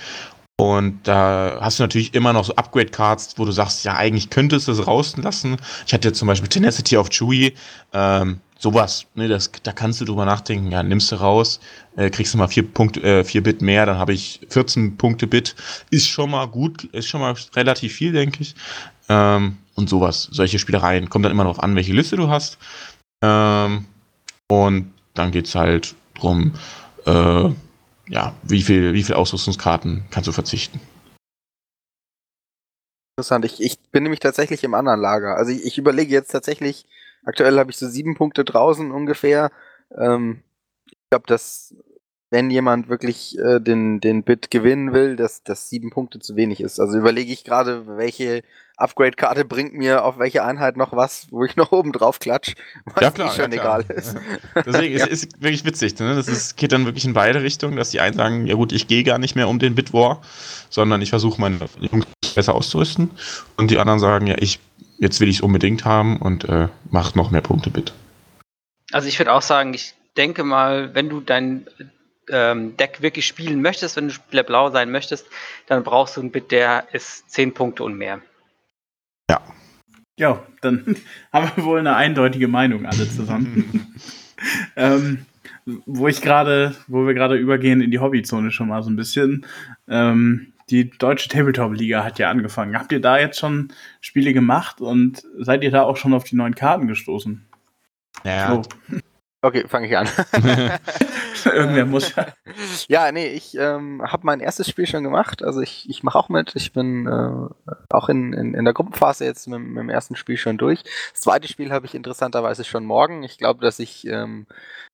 Und da hast du natürlich immer noch so Upgrade-Cards, wo du sagst, ja, eigentlich könntest du es rauslassen. Ich hatte zum Beispiel Tenacity auf Chewie. Ähm, sowas, ne, das, da kannst du drüber nachdenken, ja, nimmst du raus, äh, kriegst du mal vier Punkte, äh, vier Bit mehr, dann habe ich 14 Punkte Bit. Ist schon mal gut, ist schon mal relativ viel, denke ich. Ähm, und sowas, solche Spielereien. Kommt dann immer darauf an, welche Liste du hast. Ähm, und dann geht es halt drum, äh, ja, wie viel, wie viel Ausrüstungskarten kannst du verzichten. Interessant. Ich, ich bin nämlich tatsächlich im anderen Lager. Also ich, ich überlege jetzt tatsächlich, aktuell habe ich so sieben Punkte draußen ungefähr. Ähm, ich glaube, dass wenn jemand wirklich äh, den, den Bit gewinnen will, dass, dass sieben Punkte zu wenig ist. Also überlege ich gerade, welche Upgrade-Karte bringt mir auf welche Einheit noch was, wo ich noch oben drauf klatsch, was ja, klar, schon ja, egal ist. Deswegen ja. ist es wirklich witzig. Ne? Das ist, geht dann wirklich in beide Richtungen, dass die einen sagen, ja gut, ich gehe gar nicht mehr um den Bit-War, sondern ich versuche meine Jungs besser auszurüsten. Und die anderen sagen, ja, ich jetzt will ich es unbedingt haben und äh, macht noch mehr Punkte Bit. Also ich würde auch sagen, ich denke mal, wenn du dein ähm, Deck wirklich spielen möchtest, wenn du Spieler blau sein möchtest, dann brauchst du ein Bit, der ist 10 Punkte und mehr. Ja. Ja, dann haben wir wohl eine eindeutige Meinung alle zusammen. ähm, wo ich gerade, wo wir gerade übergehen in die Hobbyzone schon mal so ein bisschen. Ähm, die deutsche Tabletop-Liga hat ja angefangen. Habt ihr da jetzt schon Spiele gemacht und seid ihr da auch schon auf die neuen Karten gestoßen? Ja. So. Okay, fange ich an. Irgendwer muss ja. Ja, nee, ich ähm, habe mein erstes Spiel schon gemacht. Also ich, ich mache auch mit. Ich bin äh, auch in, in, in der Gruppenphase jetzt mit, mit dem ersten Spiel schon durch. Das zweite Spiel habe ich interessanterweise schon morgen. Ich glaube, dass ich ähm,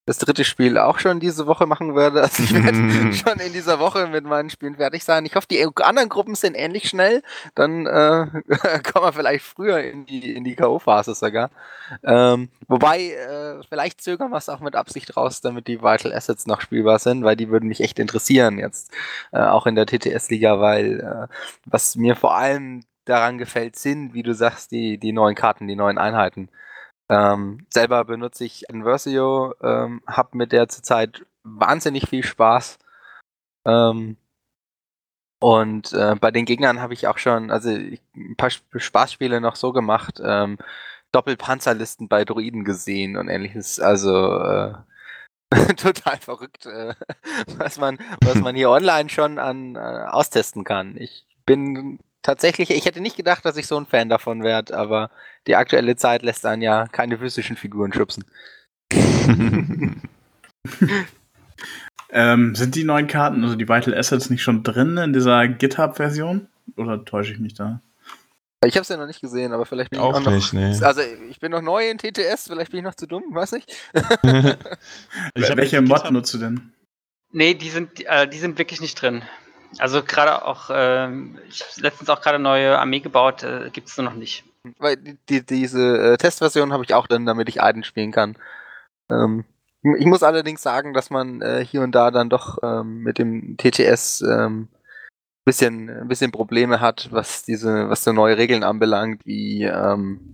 das dritte Spiel auch schon diese Woche machen werde. Also ich werde schon in dieser Woche mit meinen Spielen fertig sein. Ich hoffe, die anderen Gruppen sind ähnlich schnell. Dann äh, kommen wir vielleicht früher in die, in die K.O.-Phase sogar. Ähm, wobei, äh, vielleicht zögern wir es auch mit Absicht raus, damit die Vital Assets noch spielbar sind, weil die würden mich echt interessieren jetzt. Äh, auch in der TTS-Liga, weil äh, was mir vor allem daran gefällt, sind, wie du sagst, die, die neuen Karten, die neuen Einheiten. Ähm, selber benutze ich Anversio, ähm, habe mit der zurzeit wahnsinnig viel Spaß. Ähm, und äh, bei den Gegnern habe ich auch schon, also ein paar Spaßspiele noch so gemacht, ähm, Doppelpanzerlisten bei Druiden gesehen und ähnliches. Also äh, total verrückt, äh, was man, was man hier online schon an äh, austesten kann. Ich bin tatsächlich, ich hätte nicht gedacht, dass ich so ein Fan davon werde, aber die aktuelle Zeit lässt einen ja keine physischen Figuren schubsen. ähm, sind die neuen Karten, also die Vital Assets, nicht schon drin in dieser GitHub-Version? Oder täusche ich mich da? Ich habe es ja noch nicht gesehen, aber vielleicht bin auch ich auch nicht, noch. Nee. Also ich bin noch neu in TTS, vielleicht bin ich noch zu dumm, weiß nicht. Welche Mod nutzt du denn? Nee, die sind, äh, die sind wirklich nicht drin. Also gerade auch, äh, ich habe letztens auch gerade neue Armee gebaut, äh, gibt es nur noch nicht. Weil die, diese äh, Testversion habe ich auch dann, damit ich Aiden spielen kann. Ähm, ich muss allerdings sagen, dass man äh, hier und da dann doch ähm, mit dem TTS ähm, bisschen, ein bisschen Probleme hat, was diese, was so neue Regeln anbelangt, wie ähm,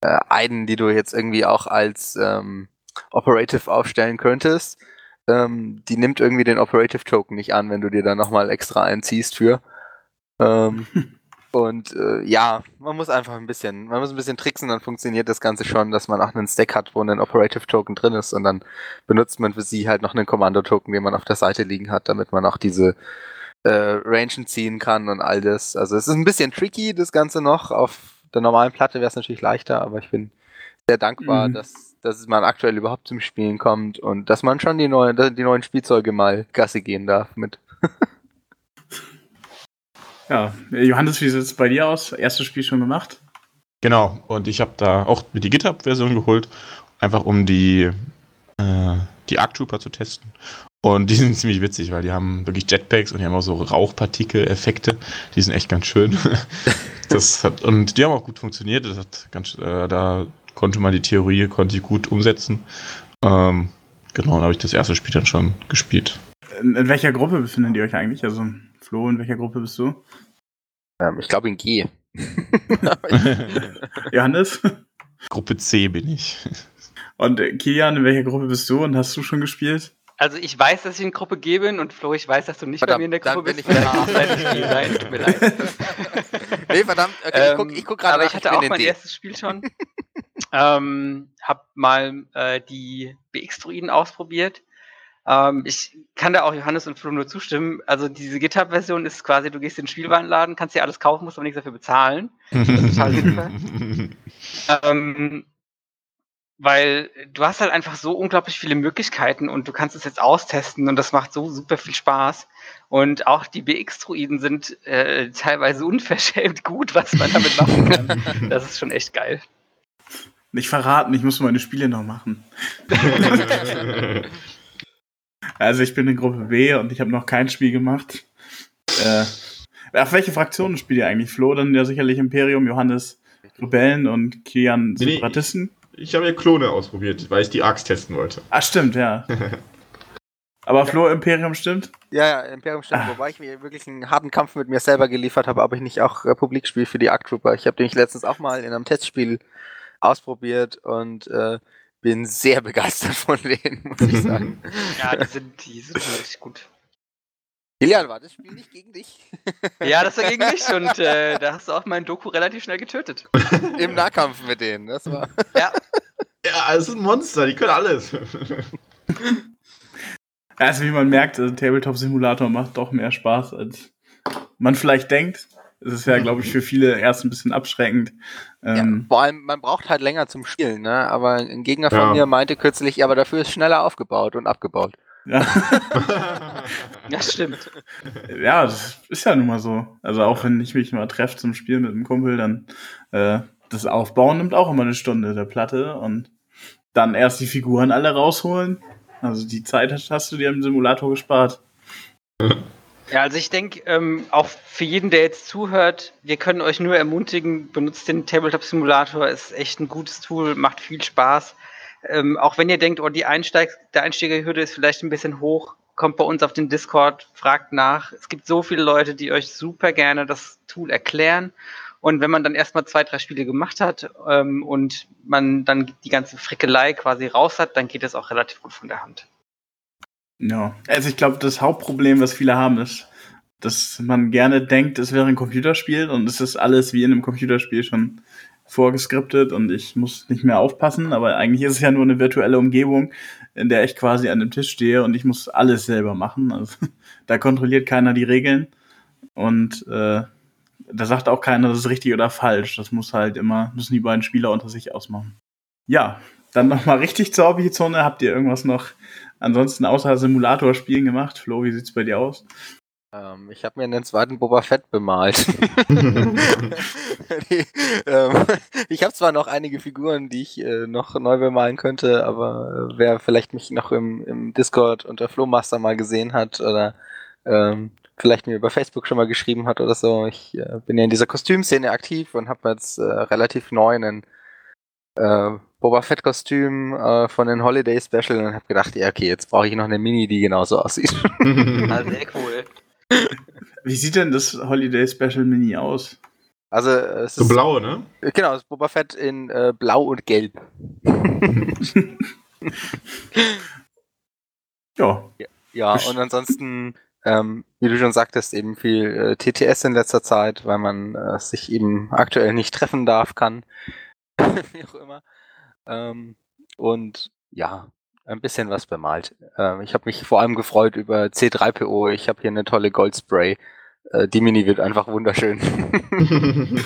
äh, Aiden, die du jetzt irgendwie auch als ähm, Operative aufstellen könntest ähm, die nimmt irgendwie den Operative Token nicht an, wenn du dir da nochmal extra einziehst für. Ähm, und äh, ja, man muss einfach ein bisschen, man muss ein bisschen tricksen, dann funktioniert das Ganze schon, dass man auch einen Stack hat, wo ein Operative Token drin ist und dann benutzt man für sie halt noch einen Kommando-Token, den man auf der Seite liegen hat, damit man auch diese äh, Rangen ziehen kann und all das. Also es ist ein bisschen tricky, das Ganze noch. Auf der normalen Platte wäre es natürlich leichter, aber ich bin sehr dankbar, mhm. dass dass man aktuell überhaupt zum Spielen kommt und dass man schon die, neue, die neuen Spielzeuge mal Gasse gehen darf mit. ja, Johannes, wie sieht es bei dir aus? Erstes Spiel schon gemacht? Genau, und ich habe da auch mit die GitHub-Version geholt, einfach um die, äh, die Arc Trooper zu testen. Und die sind ziemlich witzig, weil die haben wirklich Jetpacks und die haben auch so Rauchpartikel-Effekte. Die sind echt ganz schön. das hat, und die haben auch gut funktioniert. Das hat ganz, äh, da konnte man die Theorie, konnte ich gut umsetzen. Ähm, genau, da habe ich das erste Spiel dann schon gespielt. In, in, welcher Gruppe befindet ihr euch eigentlich? Also, Flo, in welcher Gruppe bist du? Ähm, ich glaube in G. Johannes? Gruppe C bin ich. Und äh, Kilian, in welcher Gruppe bist du und hast du schon gespielt? Also ich weiß, dass ich in Gruppe G bin und Flo, ich weiß, dass du nicht verdammt, bei mir in der Gruppe bist. Ich ah, nein, tut mir leid. nee, verdammt, okay, ich guck, ich guck gerade Aber ich hatte auch mein D. erstes Spiel schon. ähm, hab mal äh, die BX-Druiden ausprobiert. Ähm, ich kann da auch Johannes und Flo nur zustimmen. Also diese GitHub-Version ist quasi, du gehst in den Spielwarenladen, kannst dir alles kaufen, musst aber nichts dafür bezahlen. Das ist total super. ähm, weil du hast halt einfach so unglaublich viele Möglichkeiten und du kannst es jetzt austesten und das macht so super viel Spaß. Und auch die BX-Druiden sind äh, teilweise unverschämt gut, was man damit machen kann. das ist schon echt geil. Nicht verraten, ich muss meine Spiele noch machen. also ich bin in Gruppe B und ich habe noch kein Spiel gemacht. Äh, auf welche Fraktionen spielt ihr eigentlich? Flo, dann ja sicherlich Imperium, Johannes Rebellen und Kian Separatisten. Nee, ich habe ja Klone ausprobiert, weil ich die Axt testen wollte. Ah, stimmt, ja. aber Flo Imperium stimmt? Ja, ja, Imperium stimmt. Ah. Wobei ich mir wirklich einen harten Kampf mit mir selber geliefert habe, ob ich nicht auch Republik spiele für die Arc Trooper. Ich habe den letztens auch mal in einem Testspiel ausprobiert und äh, bin sehr begeistert von denen, muss ich sagen. ja, die sind, die sind richtig gut. Kilian, war das Spiel nicht gegen dich? ja, das war gegen mich und äh, da hast du auch meinen Doku relativ schnell getötet. Im Nahkampf mit denen, das war. ja. Ja, es sind Monster, die können alles. also wie man merkt, also Tabletop Simulator macht doch mehr Spaß, als man vielleicht denkt. Es ist ja, glaube ich, für viele erst ein bisschen abschreckend. Ähm, ja, vor allem, man braucht halt länger zum Spielen, ne? Aber ein Gegner von ja. mir meinte kürzlich, ja, aber dafür ist schneller aufgebaut und abgebaut. Ja. ja, stimmt. Ja, das ist ja nun mal so. Also auch wenn ich mich mal treffe zum Spielen mit einem Kumpel, dann äh, das Aufbauen nimmt auch immer eine Stunde der Platte und dann erst die Figuren alle rausholen. Also die Zeit hast du dir im Simulator gespart. Ja, also ich denke, ähm, auch für jeden, der jetzt zuhört, wir können euch nur ermutigen, benutzt den Tabletop Simulator, ist echt ein gutes Tool, macht viel Spaß. Ähm, auch wenn ihr denkt, oh, die Einsteig der Einsteigerhürde ist vielleicht ein bisschen hoch, kommt bei uns auf den Discord, fragt nach. Es gibt so viele Leute, die euch super gerne das Tool erklären. Und wenn man dann erstmal zwei, drei Spiele gemacht hat ähm, und man dann die ganze Frickelei quasi raus hat, dann geht es auch relativ gut von der Hand. Ja, also ich glaube, das Hauptproblem, was viele haben, ist, dass man gerne denkt, es wäre ein Computerspiel und es ist alles wie in einem Computerspiel schon vorgeskriptet und ich muss nicht mehr aufpassen, aber eigentlich ist es ja nur eine virtuelle Umgebung, in der ich quasi an dem Tisch stehe und ich muss alles selber machen. Also, da kontrolliert keiner die Regeln und äh, da sagt auch keiner, das ist richtig oder falsch. Das muss halt immer, müssen die beiden Spieler unter sich ausmachen. Ja, dann nochmal richtig zur Hobbyzone. Habt ihr irgendwas noch ansonsten außer Simulator-Spielen gemacht? Flo, wie sieht's bei dir aus? Ähm, ich habe mir einen zweiten Boba Fett bemalt. die, ähm, ich habe zwar noch einige Figuren, die ich äh, noch neu bemalen könnte, aber äh, wer vielleicht mich noch im, im Discord unter Flowmaster mal gesehen hat oder ähm, vielleicht mir über Facebook schon mal geschrieben hat oder so, ich äh, bin ja in dieser Kostümszene aktiv und habe jetzt äh, relativ neu einen äh, Boba Fett Kostüm äh, von den Holiday Special und habe gedacht, ja okay, jetzt brauche ich noch eine Mini, die genauso aussieht. ah, sehr cool. Wie sieht denn das Holiday Special Mini aus? Also es so ist blau, ne? Genau, das Boba Fett in äh, Blau und Gelb. ja. ja. Ja, und ansonsten, ähm, wie du schon sagtest, eben viel äh, TTS in letzter Zeit, weil man äh, sich eben aktuell nicht treffen darf, kann. wie auch immer. Ähm, und ja, ein bisschen was bemalt. Ähm, ich habe mich vor allem gefreut über C3PO. Ich habe hier eine tolle Goldspray. Äh, die Mini wird einfach wunderschön.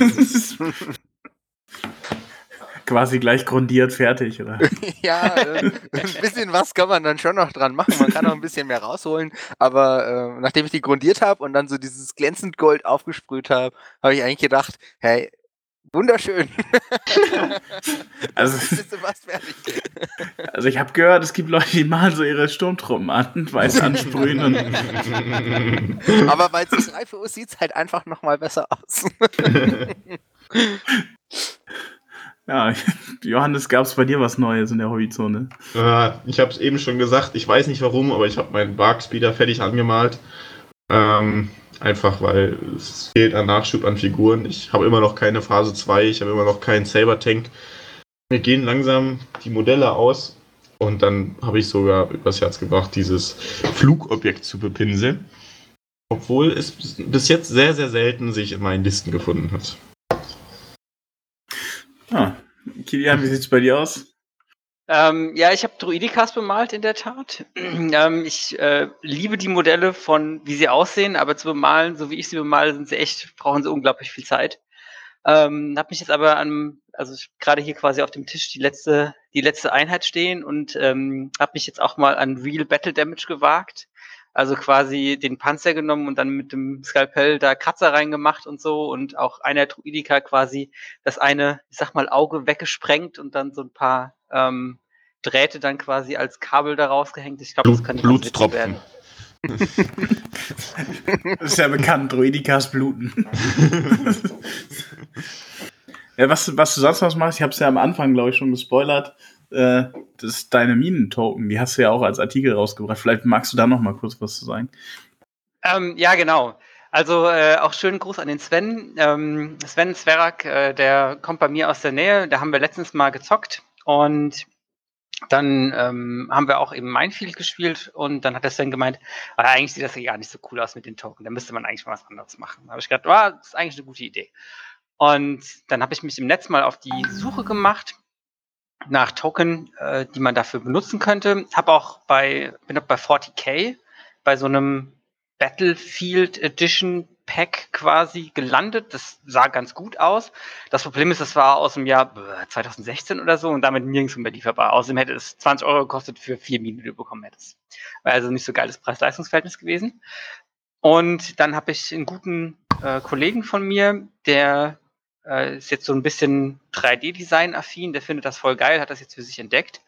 Quasi gleich grundiert, fertig, oder? ja, äh, ein bisschen was kann man dann schon noch dran machen. Man kann noch ein bisschen mehr rausholen. Aber äh, nachdem ich die grundiert habe und dann so dieses glänzend Gold aufgesprüht habe, habe ich eigentlich gedacht, hey, Wunderschön. also, also ich habe gehört, es gibt Leute, die malen so ihre Sturmtruppen an, weiß ansprühen. Und Aber bei C3PO sieht es halt einfach nochmal besser aus. Ja, Johannes, gab es bei dir was Neues in der Hobbyzone? Äh, ich habe es eben schon gesagt, ich weiß nicht warum, aber ich habe meinen Barkspeeder fertig angemalt. Ähm, einfach weil es fehlt an Nachschub an Figuren. Ich habe immer noch keine Phase 2, ich habe immer noch keinen Saber Tank. Mir gehen langsam die Modelle aus und dann habe ich sogar übers Herz gebracht, dieses Flugobjekt zu bepinseln. Obwohl es bis jetzt sehr, sehr selten sich in meinen Listen gefunden hat. Ah, Kilian, wie sieht es bei dir aus? Ähm, ja, ich habe Druidikas bemalt in der Tat. ähm, ich äh, liebe die Modelle von, wie sie aussehen, aber zu bemalen, so wie ich sie bemale, sind sie echt, brauchen sie unglaublich viel Zeit. Ähm, habe mich jetzt aber an, also gerade hier quasi auf dem Tisch die letzte, die letzte Einheit stehen und ähm, habe mich jetzt auch mal an Real Battle Damage gewagt. Also quasi den Panzer genommen und dann mit dem Skalpell da Kratzer reingemacht und so und auch einer Druidika quasi das eine, ich sag mal, Auge weggesprengt und dann so ein paar ähm, Drähte dann quasi als Kabel da rausgehängt. Ich glaube, das kann nicht Blutstropfen. werden. das ist ja bekannt, Druidikas bluten. ja, was, was du sonst noch machst, ich habe es ja am Anfang, glaube ich, schon gespoilert äh, das ist deine Minen-Token, die hast du ja auch als Artikel rausgebracht. Vielleicht magst du da noch mal kurz was zu sagen. Ähm, ja, genau. Also äh, auch schönen Gruß an den Sven. Ähm, Sven Sverak, äh, der kommt bei mir aus der Nähe. Da haben wir letztens mal gezockt und dann ähm, haben wir auch eben Minefield gespielt und dann hat der Sven gemeint, ah, eigentlich sieht das ja gar nicht so cool aus mit den Token. Da müsste man eigentlich mal was anderes machen. Da habe ich gedacht, ah, das ist eigentlich eine gute Idee. Und dann habe ich mich im Netz mal auf die Suche gemacht nach Token, äh, die man dafür benutzen könnte. Hab auch bei, bin auch bei 40k bei so einem Battlefield Edition Pack quasi gelandet. Das sah ganz gut aus. Das Problem ist, das war aus dem Jahr 2016 oder so und damit nirgends mehr lieferbar. Außerdem hätte es 20 Euro gekostet für vier Minen, die du bekommen hättest. War also nicht so geiles Preis-Leistungs-Verhältnis gewesen. Und dann habe ich einen guten äh, Kollegen von mir, der äh, ist jetzt so ein bisschen 3D-Design-affin, der findet das voll geil, hat das jetzt für sich entdeckt.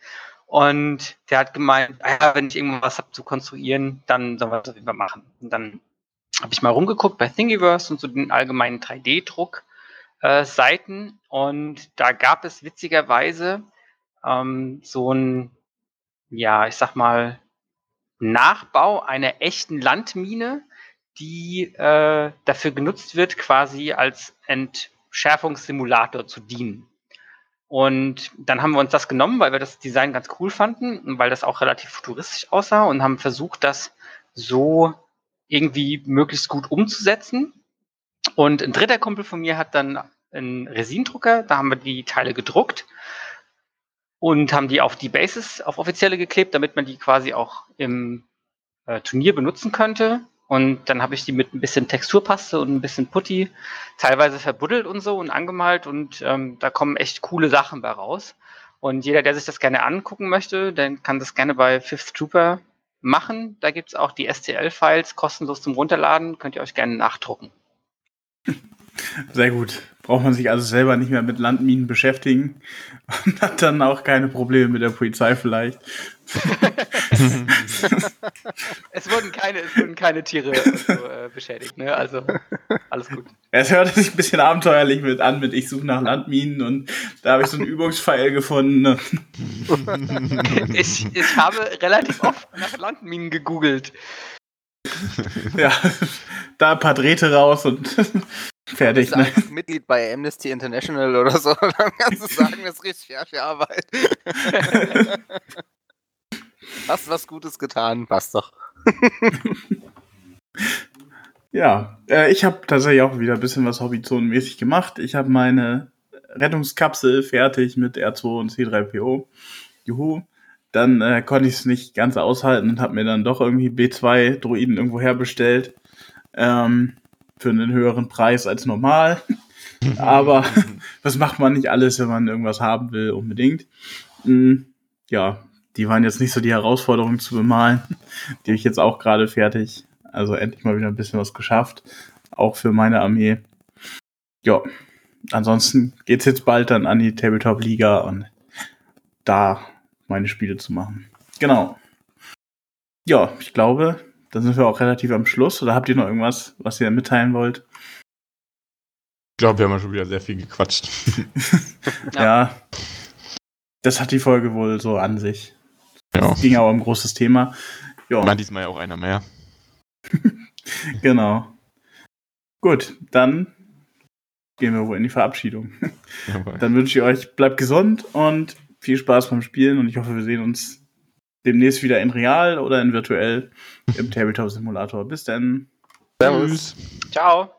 Und der hat gemeint, ah wenn ich irgendwas habe zu konstruieren, dann sollen wir das auf jeden Fall machen. Und dann habe ich mal rumgeguckt bei Thingiverse und so den allgemeinen 3D-Druck-Seiten. Äh, und da gab es witzigerweise ähm, so ein, ja, ich sag mal, Nachbau einer echten Landmine, die äh, dafür genutzt wird, quasi als Ent Schärfungssimulator zu dienen. Und dann haben wir uns das genommen, weil wir das Design ganz cool fanden und weil das auch relativ futuristisch aussah und haben versucht, das so irgendwie möglichst gut umzusetzen. Und ein dritter Kumpel von mir hat dann einen Resindrucker, da haben wir die Teile gedruckt und haben die auf die Bases, auf offizielle geklebt, damit man die quasi auch im äh, Turnier benutzen könnte. Und dann habe ich die mit ein bisschen Texturpaste und ein bisschen Putty teilweise verbuddelt und so und angemalt und ähm, da kommen echt coole Sachen bei raus. Und jeder, der sich das gerne angucken möchte, der kann das gerne bei Fifth Trooper machen. Da gibt es auch die STL-Files kostenlos zum Runterladen, könnt ihr euch gerne nachdrucken. Sehr gut. Braucht man sich also selber nicht mehr mit Landminen beschäftigen und hat dann auch keine Probleme mit der Polizei vielleicht. es, wurden keine, es wurden keine Tiere so, äh, beschädigt, ne? Also alles gut. Es hörte sich ein bisschen abenteuerlich mit an, mit ich suche nach Landminen und da habe ich so einen Übungspfeil gefunden. Ne? ich, ich habe relativ oft nach Landminen gegoogelt. Ja, da ein paar Drähte raus und fertig. Ne? Mitglied bei Amnesty International oder so, dann kannst du sagen, das ist Recherchearbeit. Hast was Gutes getan, passt doch. ja, äh, ich habe tatsächlich auch wieder ein bisschen was Hobbyzonenmäßig gemacht. Ich habe meine Rettungskapsel fertig mit R2 und C3PO. Juhu. Dann äh, konnte ich es nicht ganz aushalten und habe mir dann doch irgendwie B2 Droiden irgendwo herbestellt. Ähm, für einen höheren Preis als normal. Aber das macht man nicht alles, wenn man irgendwas haben will, unbedingt. Mhm. Ja, die waren jetzt nicht so die Herausforderung zu bemalen. Die habe ich jetzt auch gerade fertig. Also endlich mal wieder ein bisschen was geschafft. Auch für meine Armee. Ja, ansonsten geht es jetzt bald dann an die Tabletop-Liga und da meine Spiele zu machen. Genau. Ja, ich glaube, da sind wir auch relativ am Schluss. Oder habt ihr noch irgendwas, was ihr mitteilen wollt? Ich glaube, wir haben schon wieder sehr viel gequatscht. ja. ja. Das hat die Folge wohl so an sich. Ja. Es ging aber um ein großes Thema. Ja. Man diesmal ja auch einer mehr. genau. Gut, dann gehen wir wohl in die Verabschiedung. Jawohl. Dann wünsche ich euch, bleibt gesund und viel Spaß beim Spielen und ich hoffe, wir sehen uns demnächst wieder in real oder in virtuell im Tabletop Simulator. Bis dann. Servus. Ciao.